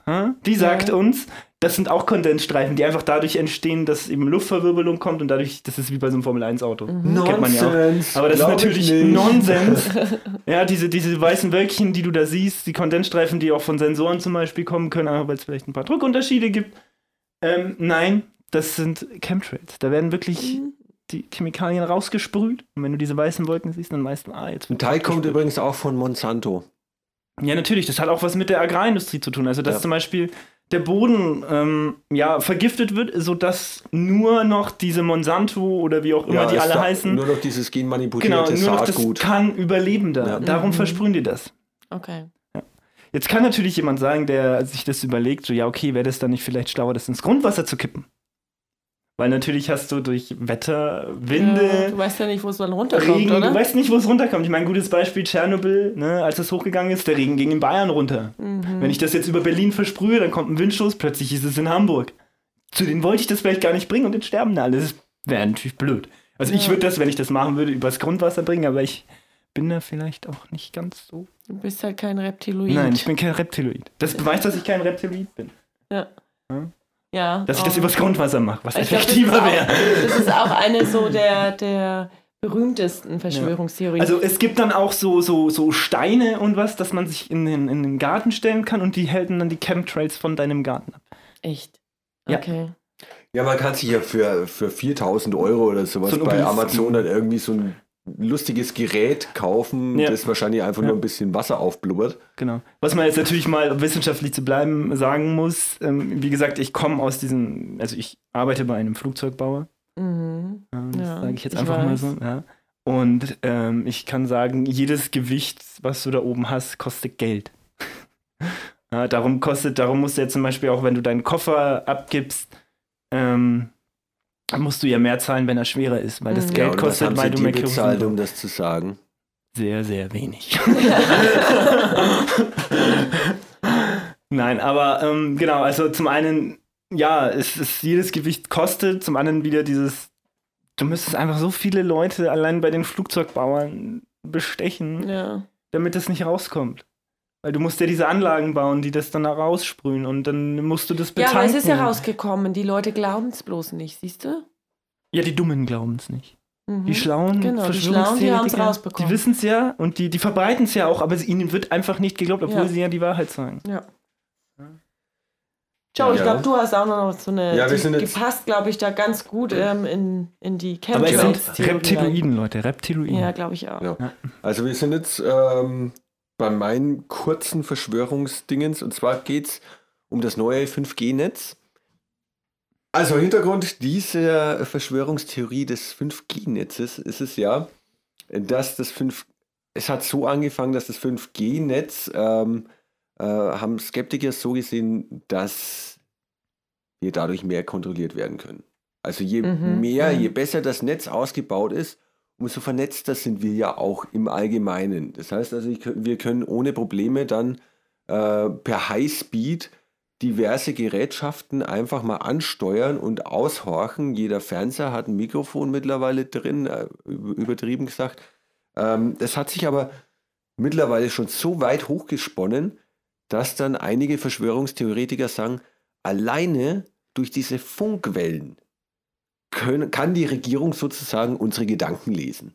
die sagt Ja. uns, das sind auch Kondensstreifen, die einfach dadurch entstehen, dass eben Luftverwirbelung kommt und dadurch, das ist wie bei so einem Formel-1-Auto. Mhm. Kennt man ja auch. Aber das ist natürlich. Nonsens. [laughs] ja, diese, diese weißen Wölkchen, die du da siehst, die Kondensstreifen, die auch von Sensoren zum Beispiel kommen können, einfach weil es vielleicht ein paar Druckunterschiede gibt. Ähm, nein, das sind Chemtrails. Da werden wirklich Mhm. die Chemikalien rausgesprüht. Und wenn du diese weißen Wolken siehst, dann du, ah, jetzt Ein Teil kommt übrigens auch von Monsanto. Ja, natürlich. Das hat auch was mit der Agrarindustrie zu tun. Also, dass Ja. zum Beispiel der Boden ähm, ja, vergiftet wird, sodass nur noch diese Monsanto oder wie auch immer die es alle heißen, Nur noch dieses genau, genmanipulierte nur noch das Saatgut. kann überleben da. Ja. Darum Mhm. versprühen die das. Okay. Jetzt kann natürlich jemand sagen, der sich das überlegt, so ja, okay, wäre das dann nicht vielleicht schlauer, das ins Grundwasser zu kippen? Weil natürlich hast du durch Wetter, Winde, Ja, du weißt ja nicht, wo es dann runterkommt, Regen, oder? du weißt nicht, wo es runterkommt. Ich meine, gutes Beispiel Tschernobyl, ne, als es hochgegangen ist, der Regen ging in Bayern runter. Mhm. Wenn ich das jetzt über Berlin versprühe, dann kommt ein Windstoß, plötzlich ist es in Hamburg. Zu denen wollte ich das vielleicht gar nicht bringen und jetzt sterben da alle. Das wäre natürlich blöd. Also ich Ja. würde das, wenn ich das machen würde, übers Grundwasser bringen, aber ich bin da vielleicht auch nicht ganz so. Du bist halt kein Reptiloid. Nein, ich bin kein Reptiloid. Das beweist, dass ich kein Reptiloid bin. Ja. Ja. Ja. Dass ich das oh. übers Grundwasser mache, was effektiver wäre. Das ist auch eine so der, der berühmtesten Verschwörungstheorien. Also es gibt dann auch so, so, so Steine und was, dass man sich in den, in den Garten stellen kann und die halten dann die Chemtrails von deinem Garten ab. Echt? Ja. Okay. Ja, man kann sich ja für, für 4000 Euro oder sowas So bei. Amazon dann irgendwie so ein lustiges Gerät kaufen, Ja. das wahrscheinlich einfach Ja. nur ein bisschen Wasser aufblubbert. Genau. Was man jetzt natürlich mal um wissenschaftlich zu bleiben sagen muss, ähm, wie gesagt, ich komme aus diesem, also ich arbeite bei einem Flugzeugbauer, Mhm. ähm, das Ja, sage ich jetzt ich einfach mal weiß. so. Ja. Und ähm, ich kann sagen, jedes Gewicht, was du da oben hast, kostet Geld. [laughs] ja, darum kostet, darum musst du jetzt zum Beispiel auch, wenn du deinen Koffer abgibst, ähm, musst du ja mehr zahlen, wenn er schwerer ist, weil das Mhm. Geld was kostet, weil du mehr bezahlt, um das zu sagen? sehr, sehr wenig. [laughs] Nein, aber ähm, genau, also zum einen, ja, es ist jedes Gewicht kostet, zum anderen wieder dieses, du müsstest einfach so viele Leute allein bei den Flugzeugbauern bestechen, Ja. damit das nicht rauskommt. Weil du musst ja diese Anlagen bauen, die das dann raussprühen und dann musst du das ja, betanken. aber es ist ja rausgekommen. Die Leute glauben es bloß nicht, siehst du? Ja, die Dummen glauben es nicht. Mhm. Die schlauen Genau, die Schlauen, die Verschwörungstheoretiker. Die wissen es ja und die, die verbreiten es ja auch, aber ihnen wird einfach nicht geglaubt, obwohl Ja. sie ja die Wahrheit sagen. Ja. Ich Ja. glaube, du hast auch noch so eine. Ja, wir die, sind jetzt- die passt, glaube ich, da ganz gut ähm, in, in die Aber es sind. Reptiloiden, Leute, Reptiloiden. Ja, glaube ich auch. Ja. Also wir sind jetzt ähm, bei meinen kurzen Verschwörungsdingens und zwar geht es um das neue 5G-Netz. Also Hintergrund dieser Verschwörungstheorie des 5G-Netzes ist es ja, dass das 5 es hat so angefangen, dass das 5G-Netz ähm, äh, haben Skeptiker so gesehen, dass wir dadurch mehr kontrolliert werden können. Also je Mhm, mehr, je besser das Netz ausgebaut ist, umso vernetzter sind wir ja auch im Allgemeinen. Das heißt also, ich, wir können ohne Probleme dann äh, per Highspeed diverse Gerätschaften einfach mal ansteuern und aushorchen. Jeder Fernseher hat ein Mikrofon mittlerweile drin, äh, üb- übertrieben gesagt. Ähm, das hat sich aber mittlerweile schon so weit hochgesponnen, dass dann einige Verschwörungstheoretiker sagen, alleine durch diese Funkwellen können, kann die Regierung sozusagen unsere Gedanken lesen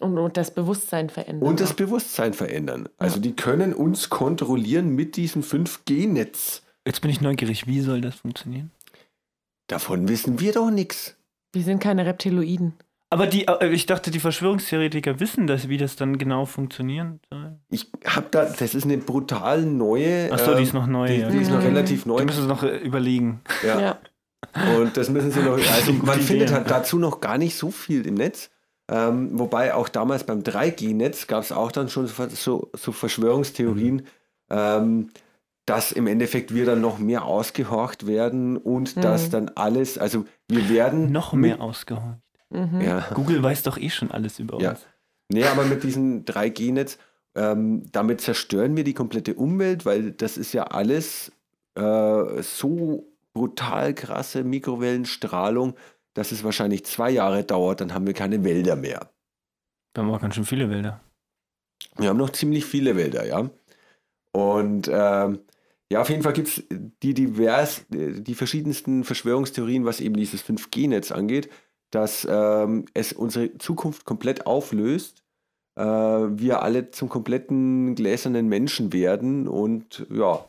Und, und das Bewusstsein verändern. und das. Bewusstsein verändern. Also Ja. die können uns kontrollieren mit diesem 5G-Netz. Jetzt bin ich neugierig, wie soll das funktionieren? Davon wissen wir doch nichts. Wir sind keine Reptiloiden. Aber die, äh, ich dachte, die Verschwörungstheoretiker wissen das, wie das dann genau funktionieren soll. Ich habe da, das ist eine brutal neue. Achso, die ähm, ist noch neu. Die, ja. die ist noch Mhm. relativ Die neu. müssen es noch äh, überlegen. Ja. Ja. Und das müssen sie noch. [laughs] Also man findet halt dazu noch gar nicht so viel im Netz. Ähm, wobei auch damals beim 3G-Netz gab es auch dann schon so, so, so Verschwörungstheorien, Mhm. ähm, dass im Endeffekt wir dann noch mehr ausgehorcht werden und Mhm. dass dann alles, also wir werden Noch mit- mehr ausgehorcht. Mhm. Ja. Google weiß doch eh schon alles über Ja. uns. Nee, aber mit diesem 3G-Netz, ähm, damit zerstören wir die komplette Umwelt, weil das ist ja alles äh, so brutal krasse Mikrowellenstrahlung, dass es wahrscheinlich zwei Jahre dauert, dann haben wir keine Wälder mehr. Wir haben auch ganz schön viele Wälder. Wir haben noch ziemlich viele Wälder, ja. Und ähm, ja, auf jeden Fall gibt es die divers, die verschiedensten Verschwörungstheorien, was eben dieses 5G-Netz angeht, dass ähm, es unsere Zukunft komplett auflöst, äh, wir alle zum kompletten gläsernen Menschen werden und ja,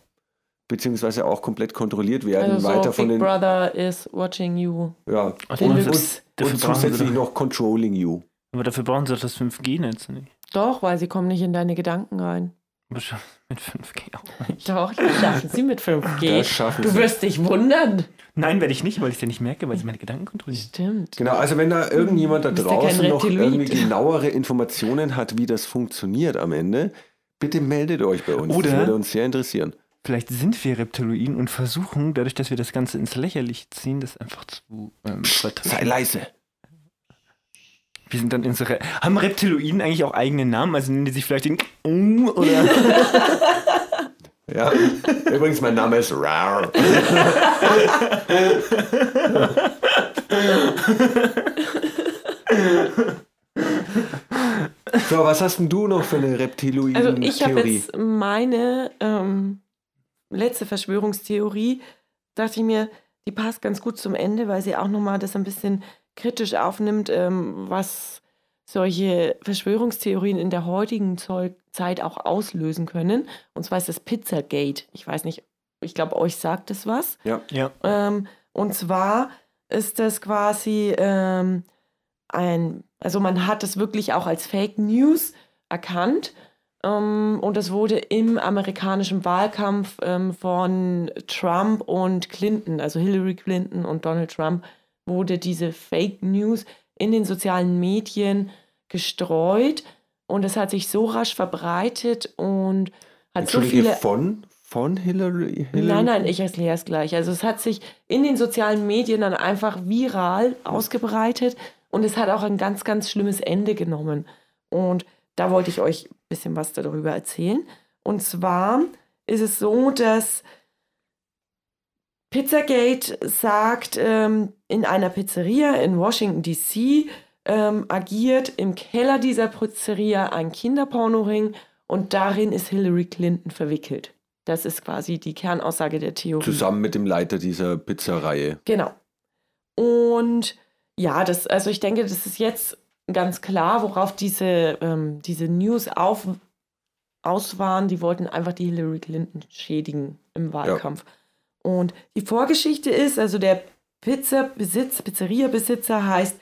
beziehungsweise auch komplett kontrolliert werden, Also weiter so von Big den, Brother is watching you. ja, Also und, und, Dafür und zusätzlich noch controlling you. Aber dafür brauchen sie doch das 5G-Netz nicht. Doch, weil sie kommen nicht in deine Gedanken rein. Mit 5G auch nicht. Doch, das schaffen sie mit 5G. Das schaffen Du sie. wirst dich wundern. Nein, werde ich nicht, weil ich es ja nicht merke, weil sie meine Gedanken kontrollieren. Stimmt. Genau, also wenn da irgendjemand da draußen noch irgendwie genauere Informationen hat, wie das funktioniert am Ende, bitte meldet euch bei uns. Oder- das würde uns sehr interessieren. Vielleicht sind wir Reptiloiden und versuchen, dadurch, dass wir das Ganze ins Lächerliche ziehen, das einfach zu ähm, Sei vertreten. leise. Wir sind dann unsere. Haben Reptiloiden eigentlich auch eigene Namen? Also nennen die sich vielleicht den oder. [laughs] Ja. Übrigens, mein Name ist Rar. [laughs] so, was hast denn du noch für eine Also Reptiloiden-Theorie? ich habe jetzt meine ähm, letzte Verschwörungstheorie, dachte ich mir, die passt ganz gut zum Ende, weil sie auch nochmal das ein bisschen kritisch aufnimmt, ähm, was solche Verschwörungstheorien in der heutigen Zeit auch auslösen können. Und zwar ist das Pizzagate. Ich weiß nicht, ich glaube, euch sagt es was. ja. ja. Ähm, und zwar ist das quasi ähm, ein, also man hat es wirklich auch als Fake News erkannt. Ähm, und es wurde im amerikanischen Wahlkampf ähm, von Trump und Clinton, also Hillary Clinton und Donald Trump, wurde diese Fake News in den sozialen Medien gestreut. Und es hat sich so rasch verbreitet und hat so viele. Von, von Hillary, Hillary? Nein, nein, ich erkläre es gleich. Also es hat sich in den sozialen Medien dann einfach viral ausgebreitet und es hat auch ein ganz, ganz schlimmes Ende genommen. Und da wollte ich euch bisschen was darüber erzählen. Und zwar ist es so, dass Pizzagate sagt, ähm, in einer Pizzeria in Washington, DC ähm, agiert im Keller dieser Pizzeria ein Kinderpornoring und darin ist Hillary Clinton verwickelt. Das ist quasi die Kernaussage der Theorie. Zusammen mit dem Leiter dieser Pizzereihe. Genau. Und ja, das, also ich denke, das ist jetzt ganz klar, worauf diese, ähm, diese News auf, aus waren. Die wollten einfach die Hillary Clinton schädigen im Wahlkampf. Ja. Und die Vorgeschichte ist, also der Pizzabesitz, Pizzeria-Besitzer heißt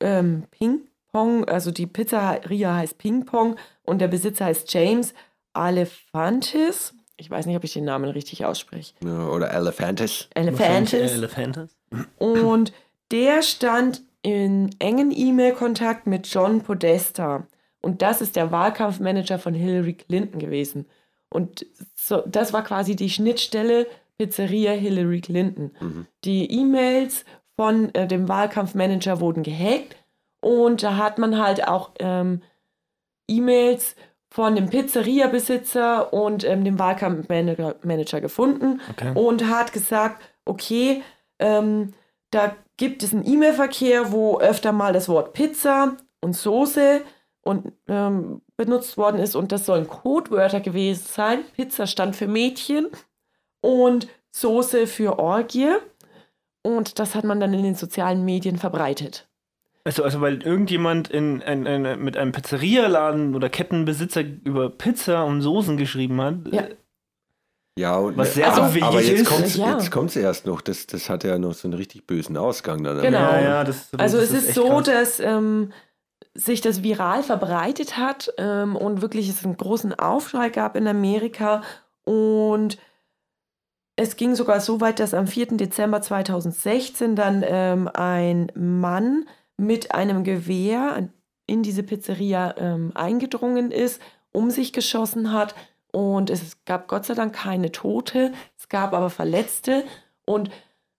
ähm, Ping Pong, also die Pizzeria heißt Ping Pong und der Besitzer heißt James Alephantis. Ich weiß nicht, ob ich den Namen richtig ausspreche. Oder. Elephantis. Elephantis. Und der stand in engen E-Mail-Kontakt mit John Podesta. Und das ist der Wahlkampfmanager von Hillary Clinton gewesen. Und so, das war quasi die Schnittstelle Pizzeria Hillary Clinton. Mhm. Die E-Mails von äh, dem Wahlkampfmanager wurden gehackt und da hat man halt auch ähm, E-Mails von dem Pizzeria-Besitzer und ähm, dem Wahlkampfmanager gefunden okay. und hat gesagt, okay, ähm, da gibt es einen E-Mail-Verkehr, wo öfter mal das Wort Pizza und Soße und, ähm, benutzt worden ist und das sollen Codewörter gewesen sein. Pizza stand für Mädchen und Soße für Orgie. Und das hat man dann in den sozialen Medien verbreitet. Also, also weil irgendjemand in, in, in, mit einem Pizzerialaden oder Kettenbesitzer über Pizza und Soßen geschrieben hat. Ja. Ja, und was sehr also, abwegig aber jetzt ist. Kommt's, Ja. Jetzt kommt es erst noch. Das, das hat ja noch so einen richtig bösen Ausgang dann. Genau. Ja, ja, das, Also das es ist so, krass. dass ähm, sich das viral verbreitet hat ähm, und wirklich es einen großen Aufschrei gab in Amerika. Und es ging sogar so weit, dass am 4. Dezember 2016 dann ähm, ein Mann mit einem Gewehr in diese Pizzeria ähm, eingedrungen ist, um sich geschossen hat. Und es gab Gott sei Dank keine Tote, es gab aber Verletzte. Und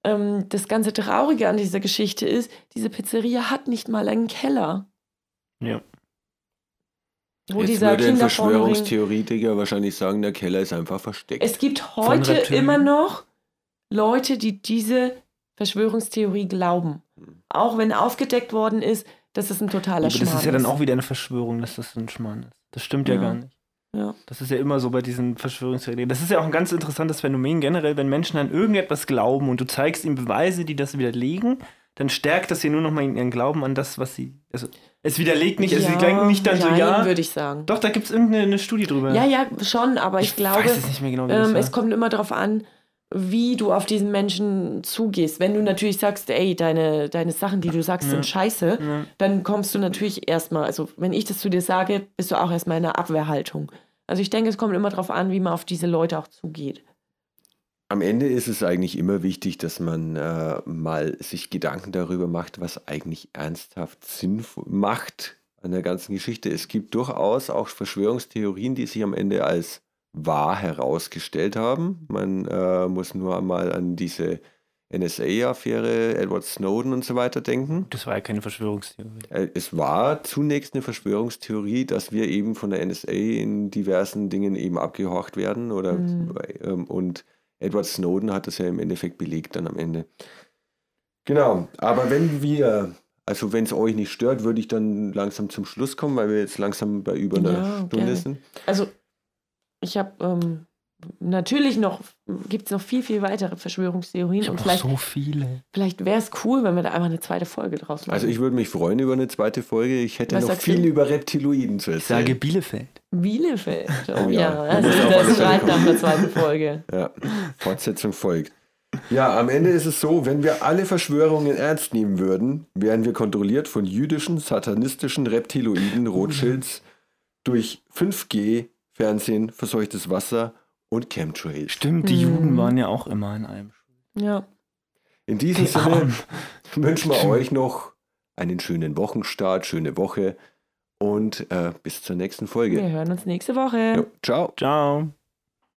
ähm, das ganze Traurige an dieser Geschichte ist, diese Pizzeria hat nicht mal einen Keller. Ja. Wo Jetzt dieser würde ein. Verschwörungstheoretiker wahrscheinlich sagen, der Keller ist einfach versteckt. Es gibt heute immer noch Leute, die diese Verschwörungstheorie glauben. Auch wenn aufgedeckt worden ist, dass es ein totaler Aber Schmarrn das ist ja dann auch wieder eine Verschwörung, dass das ein Schmarrn ist. Das stimmt ja, Ja. gar nicht. Ja. Das ist ja immer so bei diesen Verschwörungstheorien. Das ist ja auch ein ganz interessantes Phänomen generell, wenn Menschen an irgendetwas glauben und du zeigst ihnen Beweise, die das widerlegen, dann stärkt das ja nur nochmal ihren Glauben an das, was sie. Also, es widerlegt nicht, also sie denken nicht dann so, nein, ja. würde ich sagen. Doch, da gibt es irgendeine eine Studie drüber. Ja, ja, schon, aber ich, glaube, weiß es nicht mehr genau, ähm, es kommt immer darauf an, wie du auf diesen Menschen zugehst. Wenn du natürlich sagst, ey, deine, deine Sachen, die du sagst, Ja. sind scheiße, Ja. dann kommst du natürlich erstmal, also wenn ich das zu dir sage, bist du auch erstmal in einer Abwehrhaltung. Also ich denke, es kommt immer darauf an, wie man auf diese Leute auch zugeht. Am Ende ist es eigentlich immer wichtig, dass man äh, mal sich Gedanken darüber macht, was eigentlich ernsthaft Sinn macht an der ganzen Geschichte. Es gibt durchaus auch Verschwörungstheorien, die sich am Ende als wahr herausgestellt haben. Man äh, muss nur einmal an diese NSA-Affäre, Edward Snowden und so weiter denken. Das war ja keine Verschwörungstheorie. Äh, Es war zunächst eine Verschwörungstheorie, dass wir eben von der NSA in diversen Dingen eben abgehorcht werden oder Mhm. ähm, und Edward Snowden hat das ja im Endeffekt belegt dann am Ende. Genau, aber wenn wir, also wenn es euch nicht stört, würde ich dann langsam zum Schluss kommen, weil wir jetzt langsam bei über einer Ja, Stunde gerne. sind. Also ich habe ähm, natürlich noch, gibt es noch viel, viel weitere Verschwörungstheorien Ich und vielleicht, so viele. vielleicht wäre es cool, wenn wir da einfach eine zweite Folge draus machen. Also ich würde mich freuen über eine zweite Folge. Ich hätte Was noch viel du? über Reptiloiden zu Ich erzählen. sage Bielefeld. Bielefeld. Oh Oh ja, ja, also das schreit nach einer zweiten Folge. Ja, Fortsetzung folgt. Ja, am Ende ist es so, wenn wir alle Verschwörungen ernst nehmen würden, wären wir kontrolliert von jüdischen, satanistischen Reptiloiden, Rothschilds, durch 5G, Fernsehen, verseuchtes Wasser und Chemtrails. Stimmt, die Mhm. Juden waren ja auch immer in einem. Ja. In diesem Die Sinne wünschen wir euch noch einen schönen Wochenstart, schöne Woche und äh, bis zur nächsten Folge. Wir hören uns nächste Woche. Jo, ciao. Ciao.